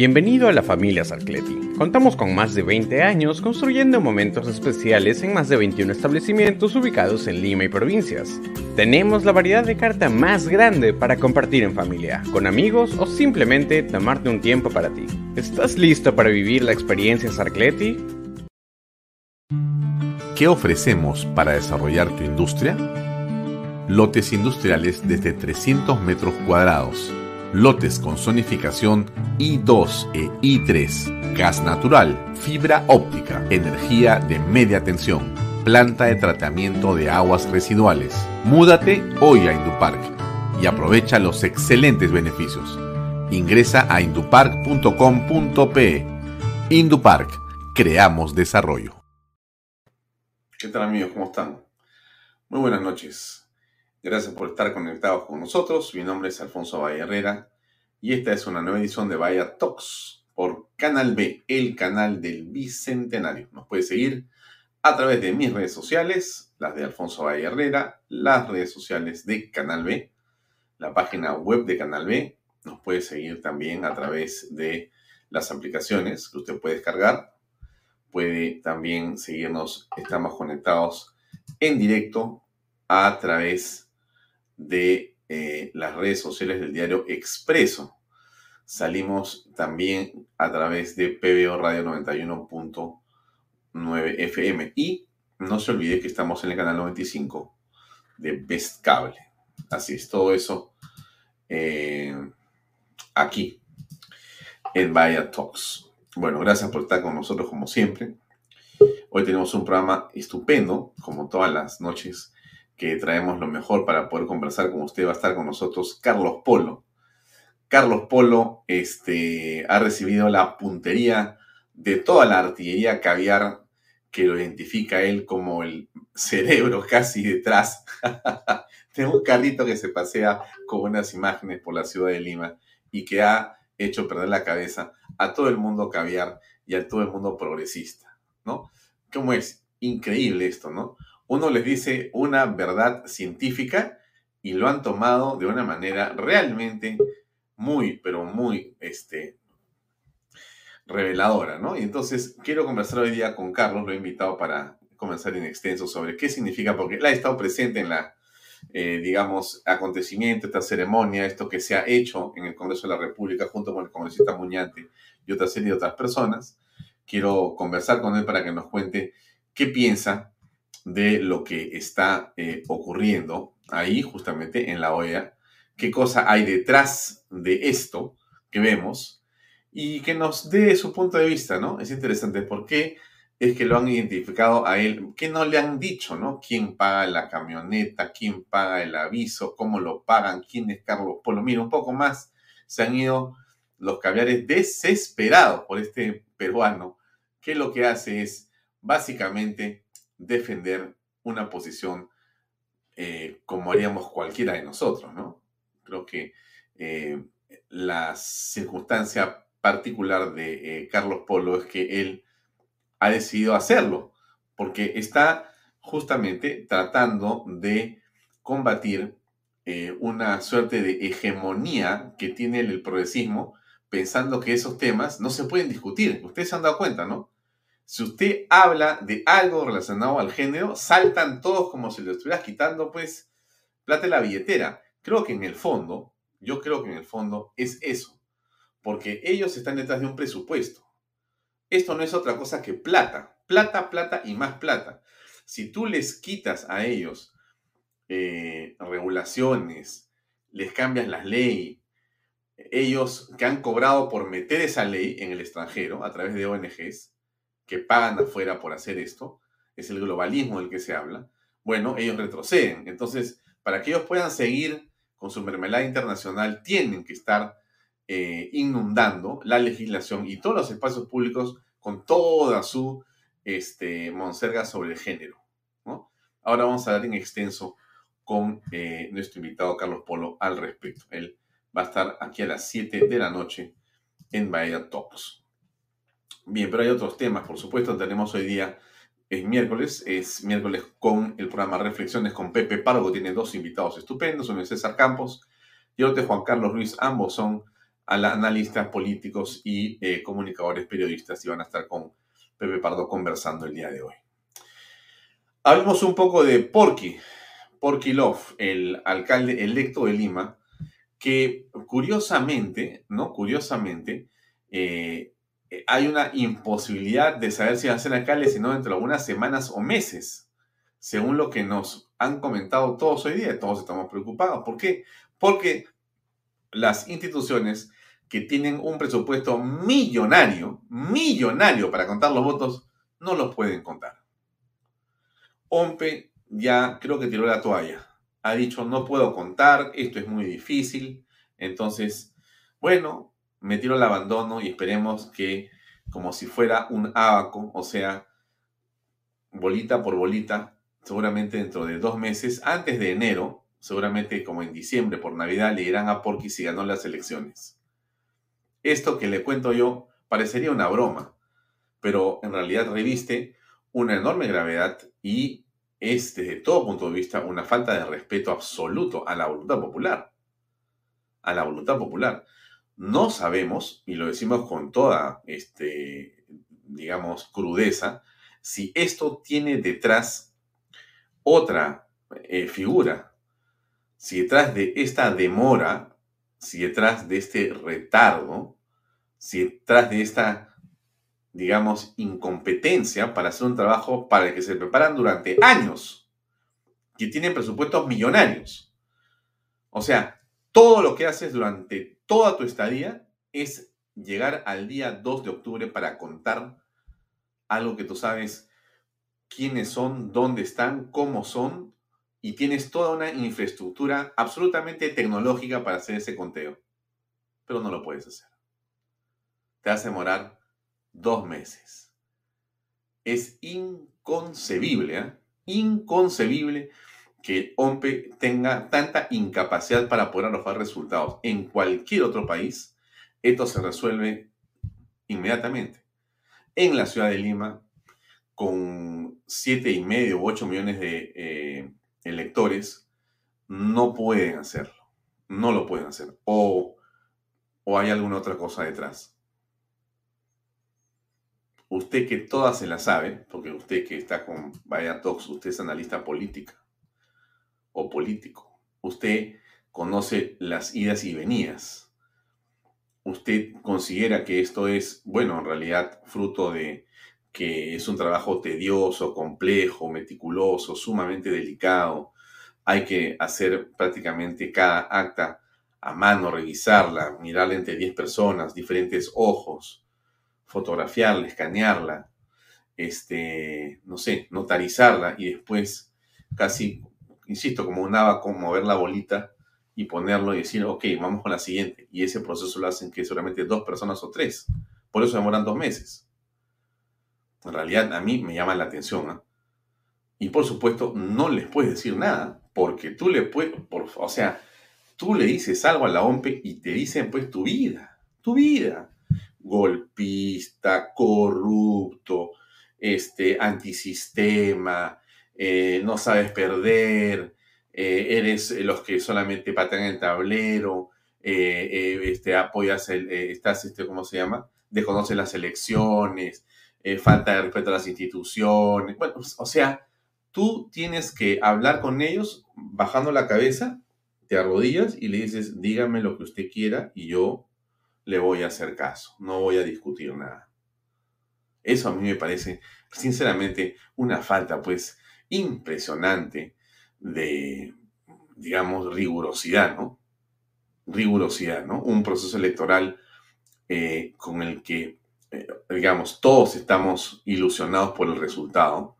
Bienvenido a la familia Sarcleti. Contamos con más de 20 años construyendo momentos especiales en más de 21 establecimientos ubicados en Lima y provincias. Tenemos la variedad de carta más grande para compartir en familia, con amigos o simplemente tomarte un tiempo para ti. ¿Estás listo para vivir la experiencia Sarcleti? ¿Qué ofrecemos para desarrollar tu industria? Lotes industriales desde 300 metros cuadrados lotes con zonificación I2 e I3, gas natural, fibra óptica, energía de media tensión, planta de tratamiento de aguas residuales. Múdate hoy a Indupark y aprovecha los excelentes beneficios. Ingresa a indupark.com.pe. Indupark, creamos desarrollo. ¿Qué tal amigos? ¿Cómo están? Muy buenas noches. Gracias por estar conectados con nosotros. Mi nombre es Alfonso Valle Herrera y esta es una nueva edición de Vaya Talks por Canal B, el canal del Bicentenario. Nos puede seguir a través de mis redes sociales, las de Alfonso Valle Herrera, las redes sociales de Canal B, la página web de Canal B. Nos puede seguir también a través de las aplicaciones que usted puede descargar. Puede también seguirnos, estamos conectados en directo a través de eh, las redes sociales del diario Expreso. Salimos también a través de PBO Radio 91.9 FM. Y no se olvide que estamos en el canal 95 de Best Cable. Así es, todo eso eh, aquí en Vaya Talks. Bueno, gracias por estar con nosotros como siempre. Hoy tenemos un programa estupendo, como todas las noches que traemos lo mejor para poder conversar con usted. Va a estar con nosotros Carlos Polo. Carlos Polo este, ha recibido la puntería de toda la artillería caviar que lo identifica él como el cerebro casi detrás. Tengo un carrito que se pasea con unas imágenes por la ciudad de Lima y que ha hecho perder la cabeza a todo el mundo caviar y a todo el mundo progresista, ¿no? ¿Cómo es? Increíble esto, ¿no? Uno les dice una verdad científica y lo han tomado de una manera realmente muy, pero muy este, reveladora, ¿no? Y entonces quiero conversar hoy día con Carlos, lo he invitado para comenzar en extenso sobre qué significa, porque él ha estado presente en la, eh, digamos, acontecimiento, esta ceremonia, esto que se ha hecho en el Congreso de la República junto con el congresista Muñante y otra serie otras personas. Quiero conversar con él para que nos cuente qué piensa de lo que está eh, ocurriendo ahí, justamente en la OEA, qué cosa hay detrás de esto que vemos y que nos dé su punto de vista, ¿no? Es interesante por qué es que lo han identificado a él, qué no le han dicho, ¿no? ¿Quién paga la camioneta? ¿Quién paga el aviso? ¿Cómo lo pagan? ¿Quién es Carlos Polo? Mira, un poco más se han ido los caviares desesperados por este peruano, que lo que hace es básicamente defender una posición eh, como haríamos cualquiera de nosotros, ¿no? Creo que eh, la circunstancia particular de eh, Carlos Polo es que él ha decidido hacerlo, porque está justamente tratando de combatir una suerte de hegemonía que tiene el progresismo, pensando que esos temas no se pueden discutir. Ustedes se han dado cuenta, ¿no? Si usted habla de algo relacionado al género, saltan todos como si le estuvieras quitando, pues, plata de la billetera. Creo que en el fondo, yo creo que en el fondo es eso, porque ellos están detrás de un presupuesto. Esto no es otra cosa que plata, plata, plata y más plata. Si tú les quitas a ellos eh, regulaciones, les cambias las leyes, ellos que han cobrado por meter esa ley en el extranjero a través de ONGs, que pagan afuera por hacer esto, es el globalismo del que se habla, bueno, ellos retroceden. Entonces, para que ellos puedan seguir con su mermelada internacional, tienen que estar eh, inundando la legislación y todos los espacios públicos con toda su este, monserga sobre el género. Ahora vamos a dar en extenso con eh, nuestro invitado Carlos Polo al respecto. Él va a estar aquí a las 7 de la noche en Bahía Talks. Bien, pero hay otros temas, por supuesto. Tenemos hoy día, es miércoles, es miércoles con el programa Reflexiones con Pepe Pargo. Tiene dos invitados estupendos, uno es César Campos y otro es Juan Carlos Ruiz. Ambos son analistas políticos y eh, comunicadores periodistas y van a estar con Pepe Pardo conversando el día de hoy. Hablemos un poco de Porky, Porky Love, el alcalde electo de Lima, que curiosamente, ¿no? Curiosamente, eh, hay una imposibilidad de saber si va a ser alcalde, sino dentro de algunas semanas o meses, según lo que nos han comentado todos hoy día. Todos estamos preocupados. ¿Por qué? Porque las instituciones que tienen un presupuesto millonario, millonario para contar los votos, no los pueden contar. OMPE ya creo que tiró la toalla. Ha dicho, no puedo contar, esto es muy difícil. Entonces, bueno, me tiro al abandono y esperemos que, como si fuera un abaco, o sea, bolita por bolita, seguramente dentro de dos meses, antes de enero, seguramente como en diciembre por Navidad, le irán a Porky si ganó las elecciones. Esto que le cuento yo parecería una broma, pero en realidad reviste una enorme gravedad y es desde todo punto de vista una falta de respeto absoluto a la voluntad popular. A la voluntad popular. No sabemos, y lo decimos con toda, este, digamos, crudeza, si esto tiene detrás otra eh, figura, si detrás de esta demora, si detrás de este retardo, si detrás de esta digamos, incompetencia para hacer un trabajo para el que se preparan durante años, que tienen presupuestos millonarios. O sea, todo lo que haces durante toda tu estadía es llegar al día 2 de octubre para contar algo que tú sabes quiénes son, dónde están, cómo son, y tienes toda una infraestructura absolutamente tecnológica para hacer ese conteo. Pero no lo puedes hacer. Te hace demorar dos meses. Es inconcebible, ¿eh? inconcebible que OMPE tenga tanta incapacidad para poder arrojar resultados. En cualquier otro país, esto se resuelve inmediatamente. En la ciudad de Lima, con siete y medio u ocho millones de eh, electores, no pueden hacerlo. No lo pueden hacer. O, o hay alguna otra cosa detrás usted que todas se la sabe, porque usted que está con Vaya Talks, usted es analista política o político, usted conoce las idas y venidas. Usted considera que esto es, bueno, en realidad fruto de que es un trabajo tedioso, complejo, meticuloso, sumamente delicado. Hay que hacer prácticamente cada acta a mano, revisarla, mirarla entre 10 personas, diferentes ojos, fotografiarla, escanearla, este, no sé, notarizarla y después casi, insisto, como un abaco, mover la bolita y ponerlo y decir, ok, vamos con la siguiente. Y ese proceso lo hacen que solamente dos personas o tres. Por eso demoran dos meses. En realidad a mí me llama la atención. ¿ah? Y por supuesto no les puedes decir nada, porque tú le puedes, o sea, tú le dices algo a la OMPE y te dicen pues tu vida, tu vida golpista, corrupto, este, antisistema, eh, no sabes perder, eh, eres los que solamente patean el tablero, eh, este, apoyas, el, estás, este, ¿cómo se llama? Desconoces las elecciones, falta de respeto a las instituciones. Bueno, o sea, tú tienes que hablar con ellos bajando la cabeza, te arrodillas y le dices, dígame lo que usted quiera y yo le voy a hacer caso, no voy a discutir nada. Eso a mí me parece, sinceramente, una falta, pues, impresionante de, digamos, rigurosidad, ¿no? Rigurosidad, ¿no? Un proceso electoral eh, con el que, eh, digamos, todos estamos ilusionados por el resultado.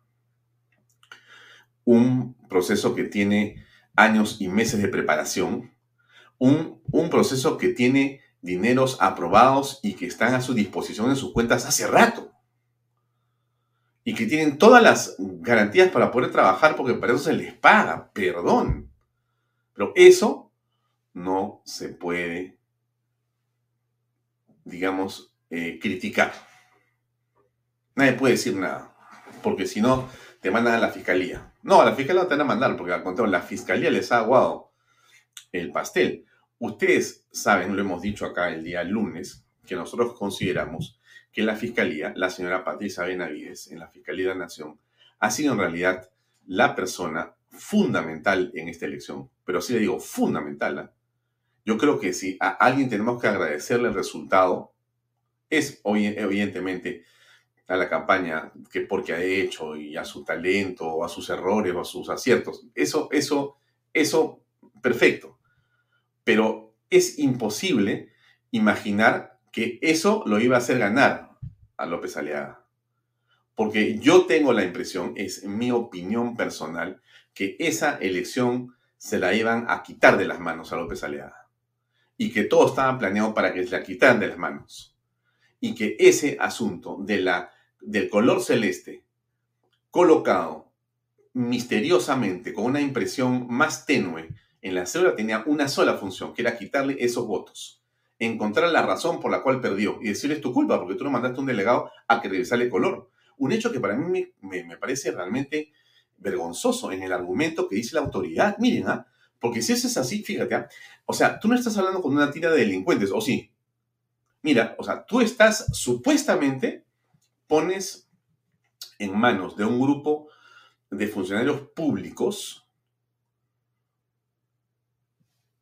Un proceso que tiene años y meses de preparación. Un, un proceso que tiene dineros aprobados y que están a su disposición en sus cuentas hace rato y que tienen todas las garantías para poder trabajar porque para eso se les paga, perdón. Pero eso no se puede, digamos, eh, criticar. Nadie puede decir nada, porque si no, te mandan a la fiscalía. No, a la fiscalía no te van a mandar, porque al contrario, la fiscalía les ha aguado el pastel. Ustedes saben, lo hemos dicho acá el día lunes, que nosotros consideramos que la Fiscalía, la señora Patricia Benavides, en la Fiscalía de la Nación, ha sido en realidad la persona fundamental en esta elección. Pero sí le digo, fundamental. ¿ah? Yo creo que si a alguien tenemos que agradecerle el resultado, es evidentemente a la campaña que porque ha hecho y a su talento o a sus errores o a sus aciertos. Eso, eso, eso, perfecto. Pero es imposible imaginar que eso lo iba a hacer ganar a López Aliaga. Porque yo tengo la impresión, es mi opinión personal, que esa elección se la iban a quitar de las manos a López Aliaga. Y que todo estaba planeado para que se la quitaran de las manos. Y que ese asunto de la, del color celeste colocado misteriosamente con una impresión más tenue en la célula tenía una sola función, que era quitarle esos votos encontrar la razón por la cual perdió y decirle es tu culpa porque tú no mandaste un delegado a que revisara el color. Un hecho que para mí me, parece realmente vergonzoso en el argumento que dice la autoridad. Miren, ¿ah? porque si eso es así, fíjate, ¿ah? o sea, tú no estás hablando con una tira de delincuentes, ¿o sí? Mira, o sea, tú estás supuestamente, pones en manos de un grupo de funcionarios públicos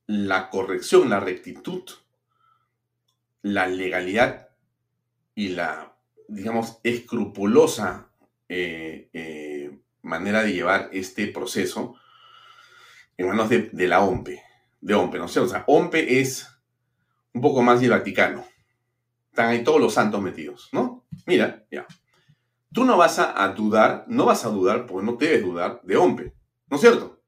la corrección, la rectitud la legalidad y la, digamos, escrupulosa eh, eh, manera de llevar este proceso en manos de, la OMPE, de OMPE, ¿no o sea, OMPE es un poco más de Vaticano. Están ahí todos los santos metidos, ¿no? Mira, ya. Tú no vas a, a dudar, no vas a dudar, porque no debes dudar de OMPE, ¿no es cierto?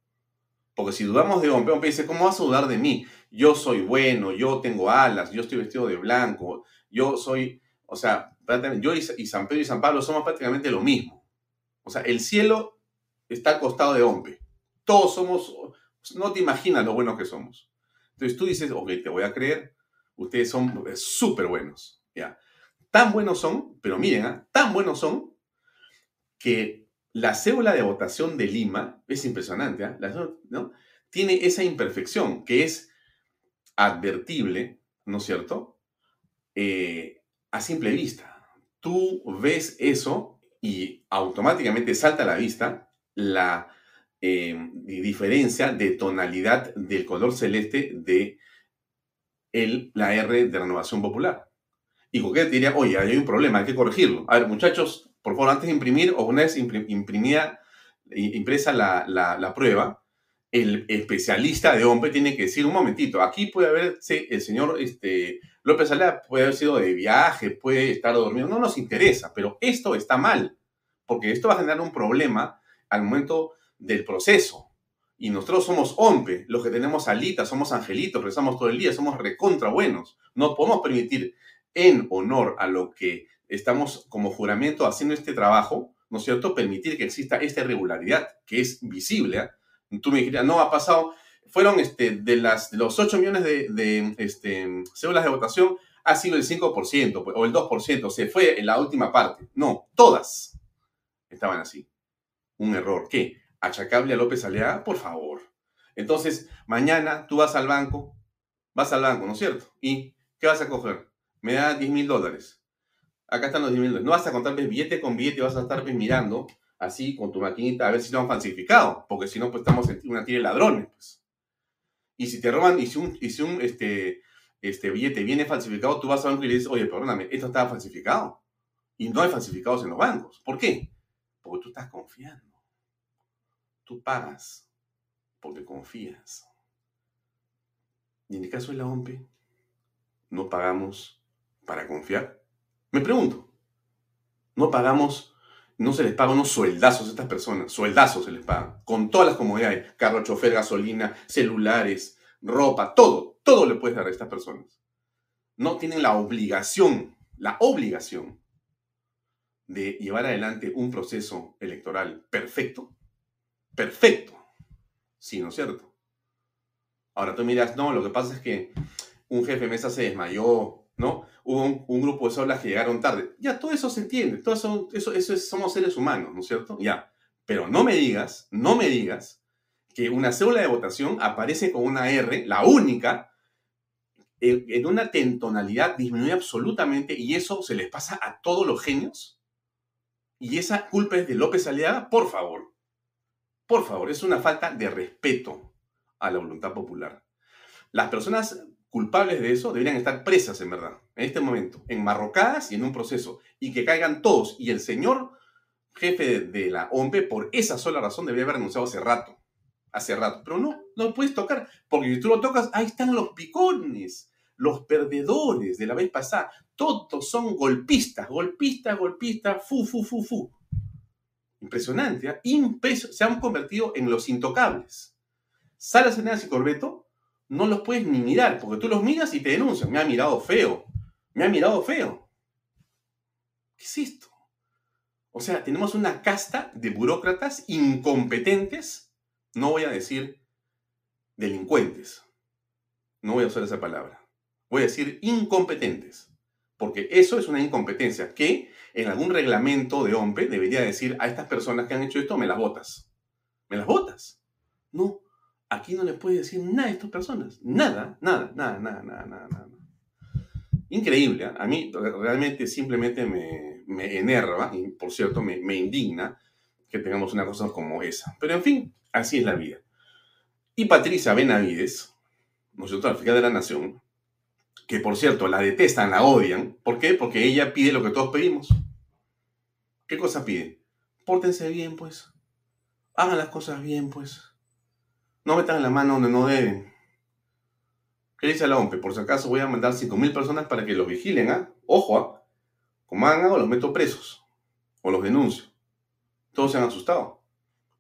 Porque si dudamos de OMPE, OMPE dice, ¿cómo vas a dudar de mí? Yo soy bueno, yo tengo alas, yo estoy vestido de blanco, yo soy, o sea, yo y San Pedro y San Pablo somos prácticamente lo mismo. O sea, el cielo está al costado de Ompe. Todos somos, no te imaginas lo buenos que somos. Entonces tú dices, ok, te voy a creer, ustedes son súper buenos. ¿ya? Tan buenos son, pero miren, ¿ah? tan buenos son que la cédula de votación de Lima es impresionante, ¿ah? ¿no? Tiene esa imperfección que es advertible, ¿no es cierto? Eh, a simple vista. Tú ves eso y automáticamente salta a la vista la eh, diferencia de tonalidad del color celeste de el, la R de renovación popular. Y te diría, oye, hay un problema, hay que corregirlo. A ver, muchachos, por favor, antes de imprimir o una vez imprimida, impresa la, la, la prueba, el especialista de hombre tiene que decir, un momentito, aquí puede haber, el señor este, López Alea puede haber sido de viaje, puede estar dormido, no nos interesa, pero esto está mal, porque esto va a generar un problema al momento del proceso. Y nosotros somos hombre, los que tenemos alitas, somos angelitos, rezamos todo el día, somos recontra buenos. No podemos permitir, en honor a lo que estamos como juramento haciendo este trabajo, ¿no es cierto?, permitir que exista esta irregularidad que es visible. ¿eh? Tú me dirías, no, ha pasado, fueron este, de, las, los 8 millones de, de este, células de votación, ha sido el 5% pues, o el 2%, se fue en la última parte. No, todas estaban así. Un error. ¿Qué? ¿Achacable a López Alea? Por favor. Entonces, mañana tú vas al banco, vas al banco, ¿no es cierto? ¿Y qué vas a coger? Me da 10 mil dólares. Acá están los 10 mil dólares. No vas a contar billete con billete, vas a estar mirando así con tu maquinita a ver si no han falsificado, porque si no, pues estamos en una tira de ladrones. Pues. Y si te roban, y si un, y si un este, este billete viene falsificado, tú vas a banco y le dices, oye, perdóname, esto estaba falsificado. Y no hay falsificados en los bancos. ¿Por qué? Porque tú estás confiando. Tú pagas porque confías. Y en el caso de la OMPE, no pagamos para confiar. Me pregunto, no pagamos, no se les paga unos sueldazos a estas personas, sueldazos se les paga, con todas las comodidades, carro, chofer, gasolina, celulares, ropa, todo, todo le puedes dar a estas personas. No tienen la obligación, la obligación de llevar adelante un proceso electoral perfecto, perfecto, sí, ¿no es cierto? Ahora tú miras, no, lo que pasa es que un jefe de mesa se desmayó, ¿no? Hubo un, grupo de solas que llegaron tarde. Ya, todo eso se entiende, todo eso, somos seres humanos, ¿no es cierto? Ya, pero no me digas, no me digas que una célula de votación aparece con una R, la única, en, en una tentonalidad disminuye absolutamente y eso se les pasa a todos los genios. Y esa culpa es de López Aliaga, por favor. Por favor, es una falta de respeto a la voluntad popular. Las personas culpables de eso deberían estar presas, en verdad, en este momento, enmarrocadas y en un proceso, y que caigan todos. Y el señor jefe de, la OMP, por esa sola razón, debería haber renunciado hace rato. Hace rato. Pero no, no puedes tocar, porque si tú lo tocas, ahí están los picones los perdedores de la vez pasada, todos son golpistas, golpistas, golpistas, fu, fu, fu, fu. Impresionante, ¿eh? se han convertido en los intocables. Salas Eneas y Corbeto no los puedes ni mirar, porque tú los miras y te denuncian. Me ha mirado feo, me ha mirado feo. ¿Qué es esto? O sea, tenemos una casta de burócratas incompetentes, no voy a decir delincuentes, no voy a usar esa palabra voy a decir incompetentes, porque eso es una incompetencia que en algún reglamento de OMPE debería decir a estas personas que han hecho esto, me las votas. ¿Me las votas? No, aquí no le puede decir nada a estas personas. Nada, nada, nada, nada, nada, nada. nada. Increíble, ¿eh? a mí realmente simplemente me, me enerva, y por cierto me, me indigna que tengamos una cosa como esa. Pero en fin, así es la vida. Y Patricia Benavides, nosotros, fiscal de la Nación, que por cierto la detestan, la odian. ¿Por qué? Porque ella pide lo que todos pedimos. ¿Qué cosa pide? Pórtense bien, pues. Hagan las cosas bien, pues. No metan la mano donde no deben. ¿Qué dice la OMPE? Por si acaso voy a mandar 5.000 personas para que los vigilen, ¿ah? Ojo, ¿ah? Como hagan algo, los meto presos. O los denuncio. Todos se han asustado.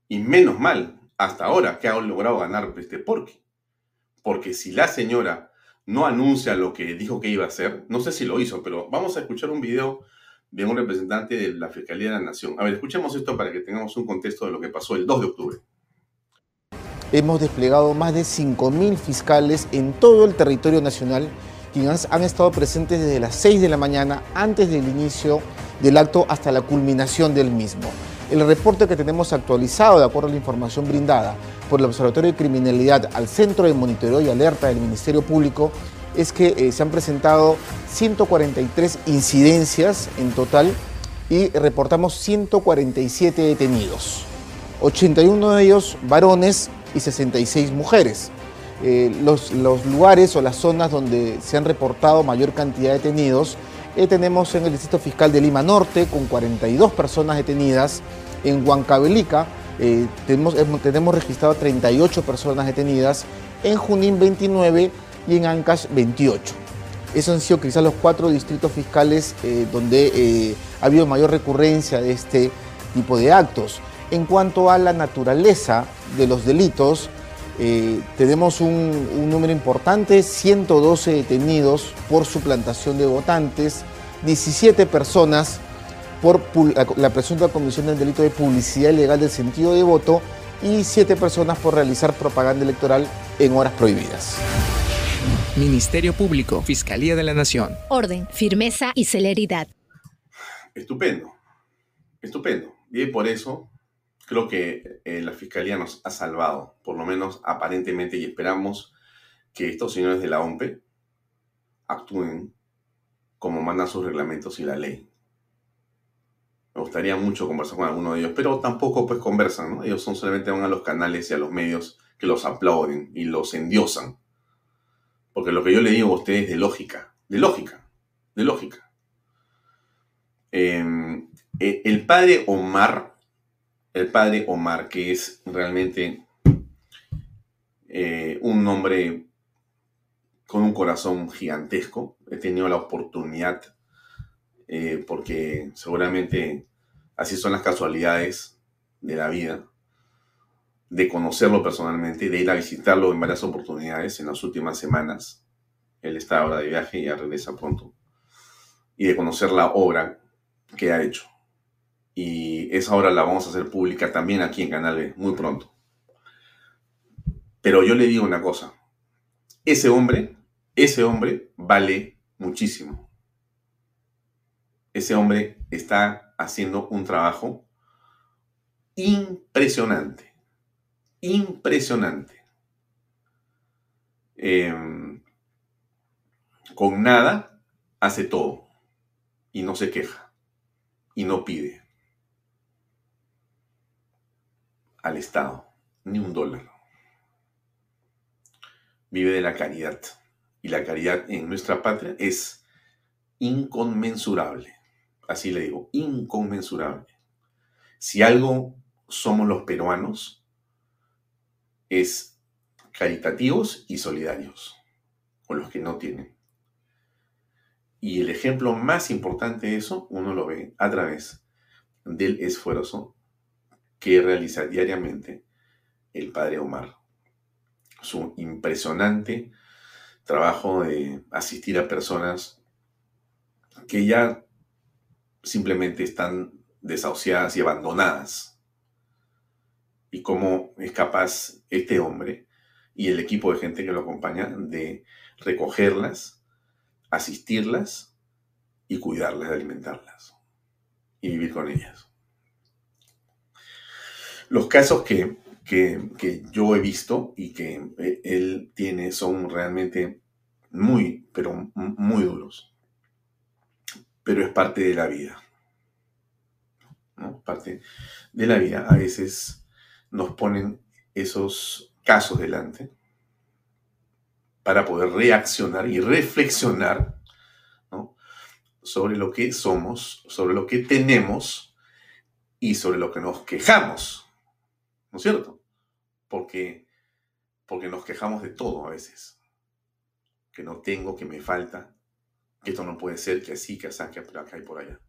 Y menos mal, hasta ahora, que ha logrado ganar este porqui. Porque si la señora no anuncia lo que dijo que iba a hacer. No sé si lo hizo, pero vamos a escuchar un video de un representante de la Fiscalía de la Nación. A ver, escuchemos esto para que tengamos un contexto de lo que pasó el 2 de octubre. Hemos desplegado más de 5.000 fiscales en todo el territorio nacional quienes han estado presentes desde las 6 de la mañana antes del inicio del acto hasta la culminación del mismo. El reporte que tenemos actualizado, de acuerdo a la información brindada por el Observatorio de Criminalidad al Centro de Monitoreo y Alerta del Ministerio Público, es que eh, se han presentado 143 incidencias en total y reportamos 147 detenidos. 81 de ellos varones y 66 mujeres. Eh, los, los, lugares o las zonas donde se han reportado mayor cantidad de detenidos eh, tenemos en el Distrito Fiscal de Lima Norte con 42 personas detenidas, en Huancavelica eh, tenemos, tenemos registrado 38 personas detenidas, en Junín 29 y en Ancash 28. Esos han sido quizás los cuatro distritos fiscales donde ha habido mayor recurrencia de este tipo de actos. En cuanto a la naturaleza de los delitos, tenemos un, un, número importante, 112 detenidos por suplantación de votantes, 17 personas por la presunta comisión del delito de publicidad ilegal del sentido de voto y siete personas por realizar propaganda electoral en horas prohibidas. Ministerio Público, Fiscalía de la Nación. Orden, firmeza y celeridad. Estupendo, estupendo. Y por eso creo que eh, la Fiscalía nos ha salvado, por lo menos aparentemente, y esperamos que estos señores de la OMPE actúen como mandan sus reglamentos y la ley. Me gustaría mucho conversar con alguno de ellos, pero tampoco pues conversan, ¿no? Ellos solamente van a los canales y a los medios que los aplauden y los endiosan. Porque lo que yo le digo a ustedes es de lógica, de lógica, de lógica. Em, e, el padre Omar, el padre Omar, que es realmente eh, un hombre con un corazón gigantesco, he tenido la oportunidad, eh, porque seguramente así son las casualidades de la vida, de conocerlo personalmente, de ir a visitarlo en varias oportunidades en las últimas semanas. Él está ahora de viaje y ya regresa pronto. Y de conocer la obra que ha hecho. Y esa obra la vamos a hacer pública también aquí en Canal muy pronto. Pero yo le digo una cosa. Ese hombre, ese hombre vale muchísimo. Ese hombre está haciendo un trabajo impresionante. Impresionante. Em, con nada hace todo y no se queja y no pide al Estado ni un dólar. Vive de la caridad y la caridad en nuestra patria es inconmensurable. Así le digo, inconmensurable. Si algo somos los peruanos, es caritativos y solidarios con los que no tienen. Y el ejemplo más importante de eso, uno lo ve a través del esfuerzo que realiza diariamente el padre Omar. Su impresionante trabajo de asistir a personas que ya simplemente están desahuciadas y abandonadas. Y cómo es capaz este hombre y el equipo de gente que lo acompaña de recogerlas, asistirlas y cuidarlas, alimentarlas y vivir con ellas. Los casos que, que yo he visto y que eh, él tiene son realmente muy, pero muy duros. Pero es parte de la vida. ¿no? Parte de la vida. A veces nos ponen esos casos delante para poder reaccionar y reflexionar sobre lo que somos, sobre lo que tenemos y sobre lo que nos quejamos. ¿No es cierto? Porque, porque nos quejamos de todo a veces. Que no tengo, que me falta, que esto no puede ser, que así, que así, que acá y por allá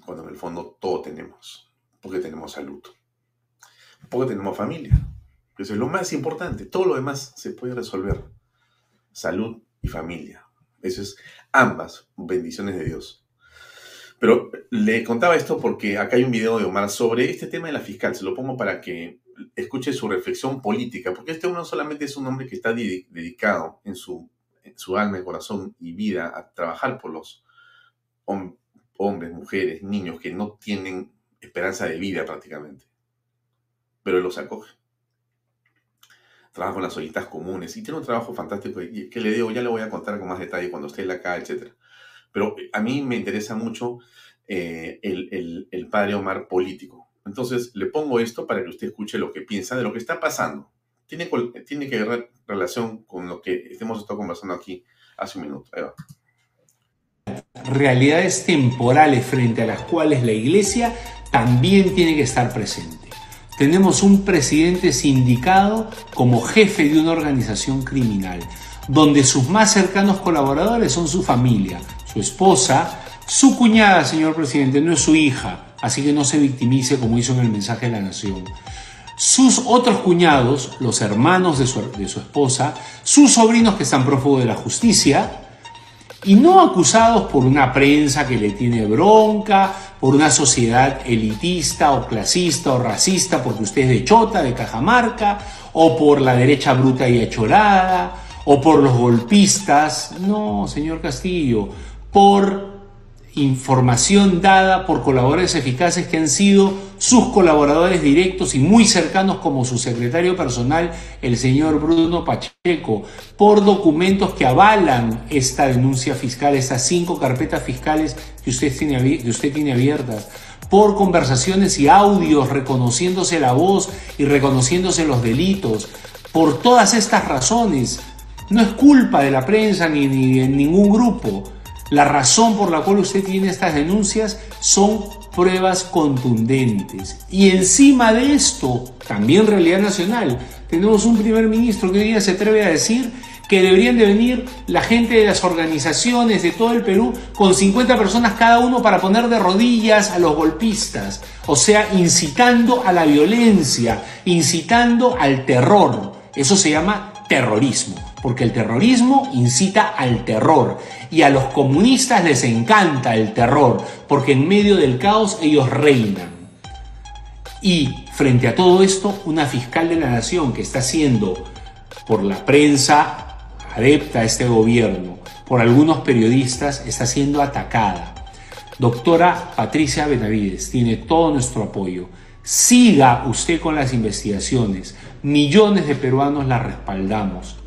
cuando en el fondo todo tenemos, porque tenemos salud, porque tenemos familia, eso es lo más importante, todo lo demás se puede resolver, salud y familia, eso es ambas bendiciones de Dios. Pero le contaba esto porque acá hay un video de Omar sobre este tema de la fiscal, se lo pongo para que escuche su reflexión política, porque este uno solamente es un hombre que está dedicado en su, en su alma, corazón y vida a trabajar por los hombres, mujeres, niños que no tienen esperanza de vida prácticamente. Pero él los acoge. Trabaja con las ollitas comunes y tiene un trabajo fantástico que le digo, ya le voy a contar con más detalle cuando esté acá, etc. Pero a mí me interesa mucho eh, el, padre Omar político. Entonces le pongo esto para que usted escuche lo que piensa de lo que está pasando. Tiene, tiene que ver relación con lo que hemos estado conversando aquí hace un minuto. Realidades temporales frente a las cuales la Iglesia también tiene que estar presente. Tenemos un presidente sindicado como jefe de una organización criminal, donde sus más cercanos colaboradores son su familia, su esposa, su cuñada, señor presidente, no es su hija, así que no se victimice como hizo en el mensaje de la Nación. Sus otros cuñados, los hermanos de su, esposa, sus sobrinos que están prófugos de la justicia, y no acusados por una prensa que le tiene bronca, por una sociedad elitista o clasista o racista porque usted es de Chota, de Cajamarca, o por la derecha bruta y achorada, o por los golpistas. No, señor Castillo, por información dada por colaboradores eficaces que han sido sus colaboradores directos y muy cercanos como su secretario personal, el señor Bruno Pacheco, por documentos que avalan esta denuncia fiscal, estas cinco carpetas fiscales que usted tiene, que usted tiene abiertas, por conversaciones y audios, reconociéndose la voz y reconociéndose los delitos. Por todas estas razones, no es culpa de la prensa ni, de ningún grupo. La razón por la cual usted tiene estas denuncias son pruebas contundentes. Y encima de esto, también realidad nacional, tenemos un primer ministro que hoy día se atreve a decir que deberían de venir la gente de las organizaciones de todo el Perú con 50 personas cada uno para poner de rodillas a los golpistas, o sea, incitando a la violencia, incitando al terror. Eso se llama terrorismo, porque el terrorismo incita al terror y a los comunistas les encanta el terror, porque en medio del caos ellos reinan. Y frente a todo esto, una fiscal de la nación que está siendo por la prensa adepta a este gobierno por algunos periodistas está siendo atacada. Doctora Patricia Benavides tiene todo nuestro apoyo. Siga usted con las investigaciones. Millones de peruanos la respaldamos.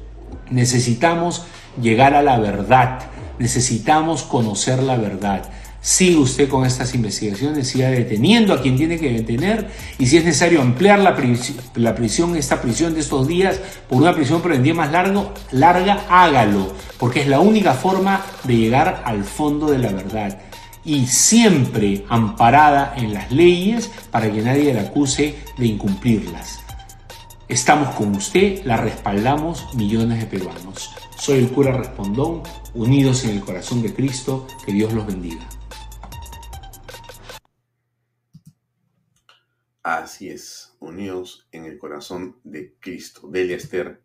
Necesitamos llegar a la verdad. Necesitamos conocer la verdad siga usted con estas investigaciones, siga deteniendo a quien tiene que detener y si es necesario ampliar la, prisión, esta prisión de estos días por una prisión preventiva más largo, larga, hágalo, porque es la única forma de llegar al fondo de la verdad y siempre amparada en las leyes para que nadie la acuse de incumplirlas. Estamos con usted, la respaldamos millones de peruanos. Soy el cura Respondón, unidos en el corazón de Cristo, que Dios los bendiga. Así es, unidos en el corazón de Cristo. Delia Esther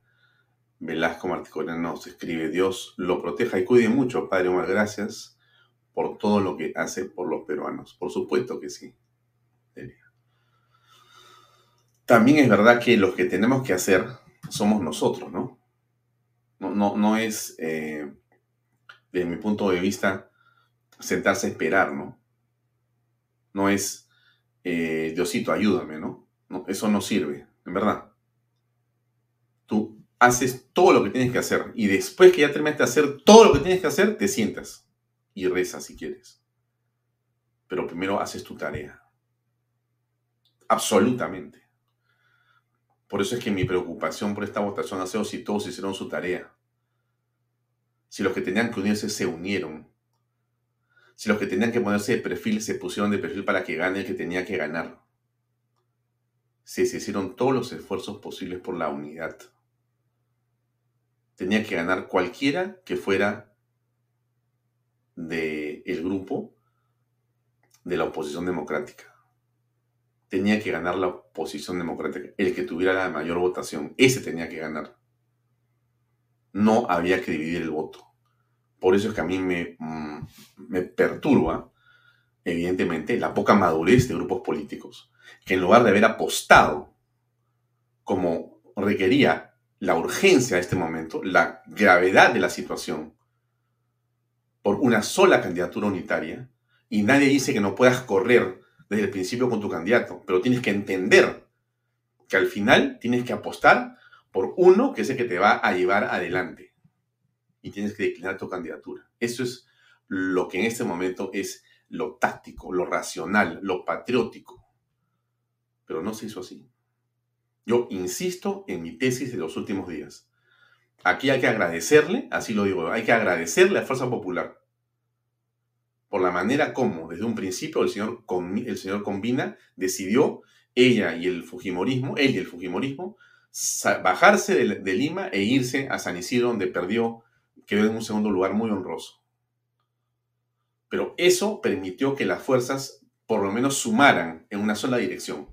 Velasco Marticorena nos escribe, Dios lo proteja y cuide mucho, Padre Omar, gracias por todo lo que hace por los peruanos. Por supuesto que sí, Delia. También es verdad que lo que tenemos que hacer somos nosotros, ¿no? No, no, no es, eh, desde mi punto de vista, sentarse a esperar, ¿no? No es eh, Diosito, ayúdame, ¿no? ¿no? Eso no sirve, en verdad. Tú haces todo lo que tienes que hacer y después que ya terminaste de hacer todo lo que tienes que hacer, te sientas y rezas si quieres. Pero primero haces tu tarea. Absolutamente. Por eso es que mi preocupación por esta votación ha sido si todos hicieron su tarea. Si los que tenían que unirse se unieron si los que tenían que ponerse de perfil se pusieron de perfil para que gane el que tenía que ganar. Si se hicieron todos los esfuerzos posibles por la unidad. Tenía que ganar cualquiera que fuera del el grupo de la oposición democrática. Tenía que ganar la oposición democrática, el que tuviera la mayor votación. Ese tenía que ganar. No había que dividir el voto. Por eso es que a mí me, mm, me perturba, evidentemente, la poca madurez de grupos políticos, que en lugar de haber apostado como requería la urgencia de este momento, la gravedad de la situación, por una sola candidatura unitaria, y nadie dice que no puedas correr desde el principio con tu candidato, pero tienes que entender que al final tienes que apostar por uno que es el que te va a llevar adelante y tienes que declinar tu candidatura. Eso es lo que en este momento es lo táctico, lo racional, lo patriótico. Pero no se hizo así. Yo insisto en mi tesis de los últimos días. Aquí hay que agradecerle, así lo digo, hay que agradecerle a Fuerza Popular por la manera como desde un principio el señor, el señor Combina decidió, ella y el Fujimorismo, él y el Fujimorismo, bajarse de, Lima e irse a San Isidro donde perdió quedó en un segundo lugar muy honroso. Pero eso permitió que las fuerzas por lo menos sumaran en una sola dirección.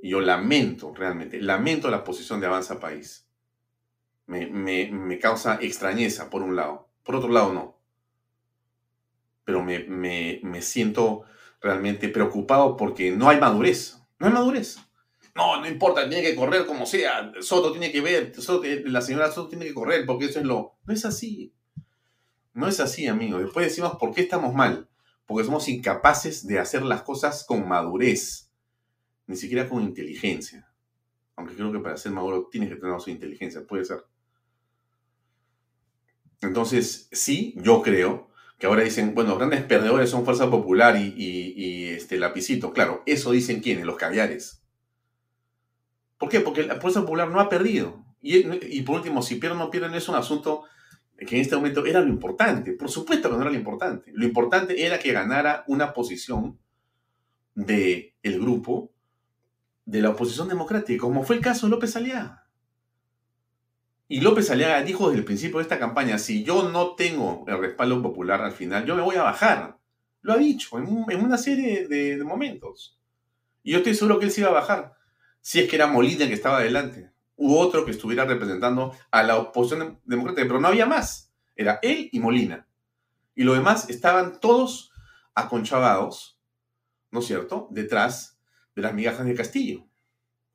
Yo lamento, realmente, lamento la posición de Avanza País. Me, causa extrañeza, por un lado. Por otro lado, no. Pero me, me siento realmente preocupado porque no hay madurez. No hay madurez. No, no importa, tiene que correr como sea. Soto tiene que ver, la señora Soto tiene que correr porque eso es lo... No es así. No es así, amigo. Después decimos, ¿por qué estamos mal? Porque somos incapaces de hacer las cosas con madurez, ni siquiera con inteligencia. Aunque creo que para ser maduro tienes que tener su inteligencia, puede ser. Entonces, sí, yo creo que ahora dicen, bueno, grandes perdedores son Fuerza Popular y, este Lapicito. Claro, eso dicen quiénes, los caviares. ¿Por qué? Porque la Fuerza Popular no ha perdido. Y, por último, si pierden o no pierden, es un asunto que en este momento era lo importante. Por supuesto que no era lo importante. Lo importante era que ganara una posición del el grupo de la oposición democrática, como fue el caso de López Aliaga. Y López Aliaga dijo desde el principio de esta campaña, si yo no tengo el respaldo popular al final, yo me voy a bajar. Lo ha dicho en, una serie de, momentos. Y yo estoy seguro que él se iba a bajar, si es que era Molina que estaba adelante, u otro que estuviera representando a la oposición democrática, pero no había más. Era él y Molina. Y los demás estaban todos aconchavados, ¿no es cierto?, detrás de las migajas de Castillo.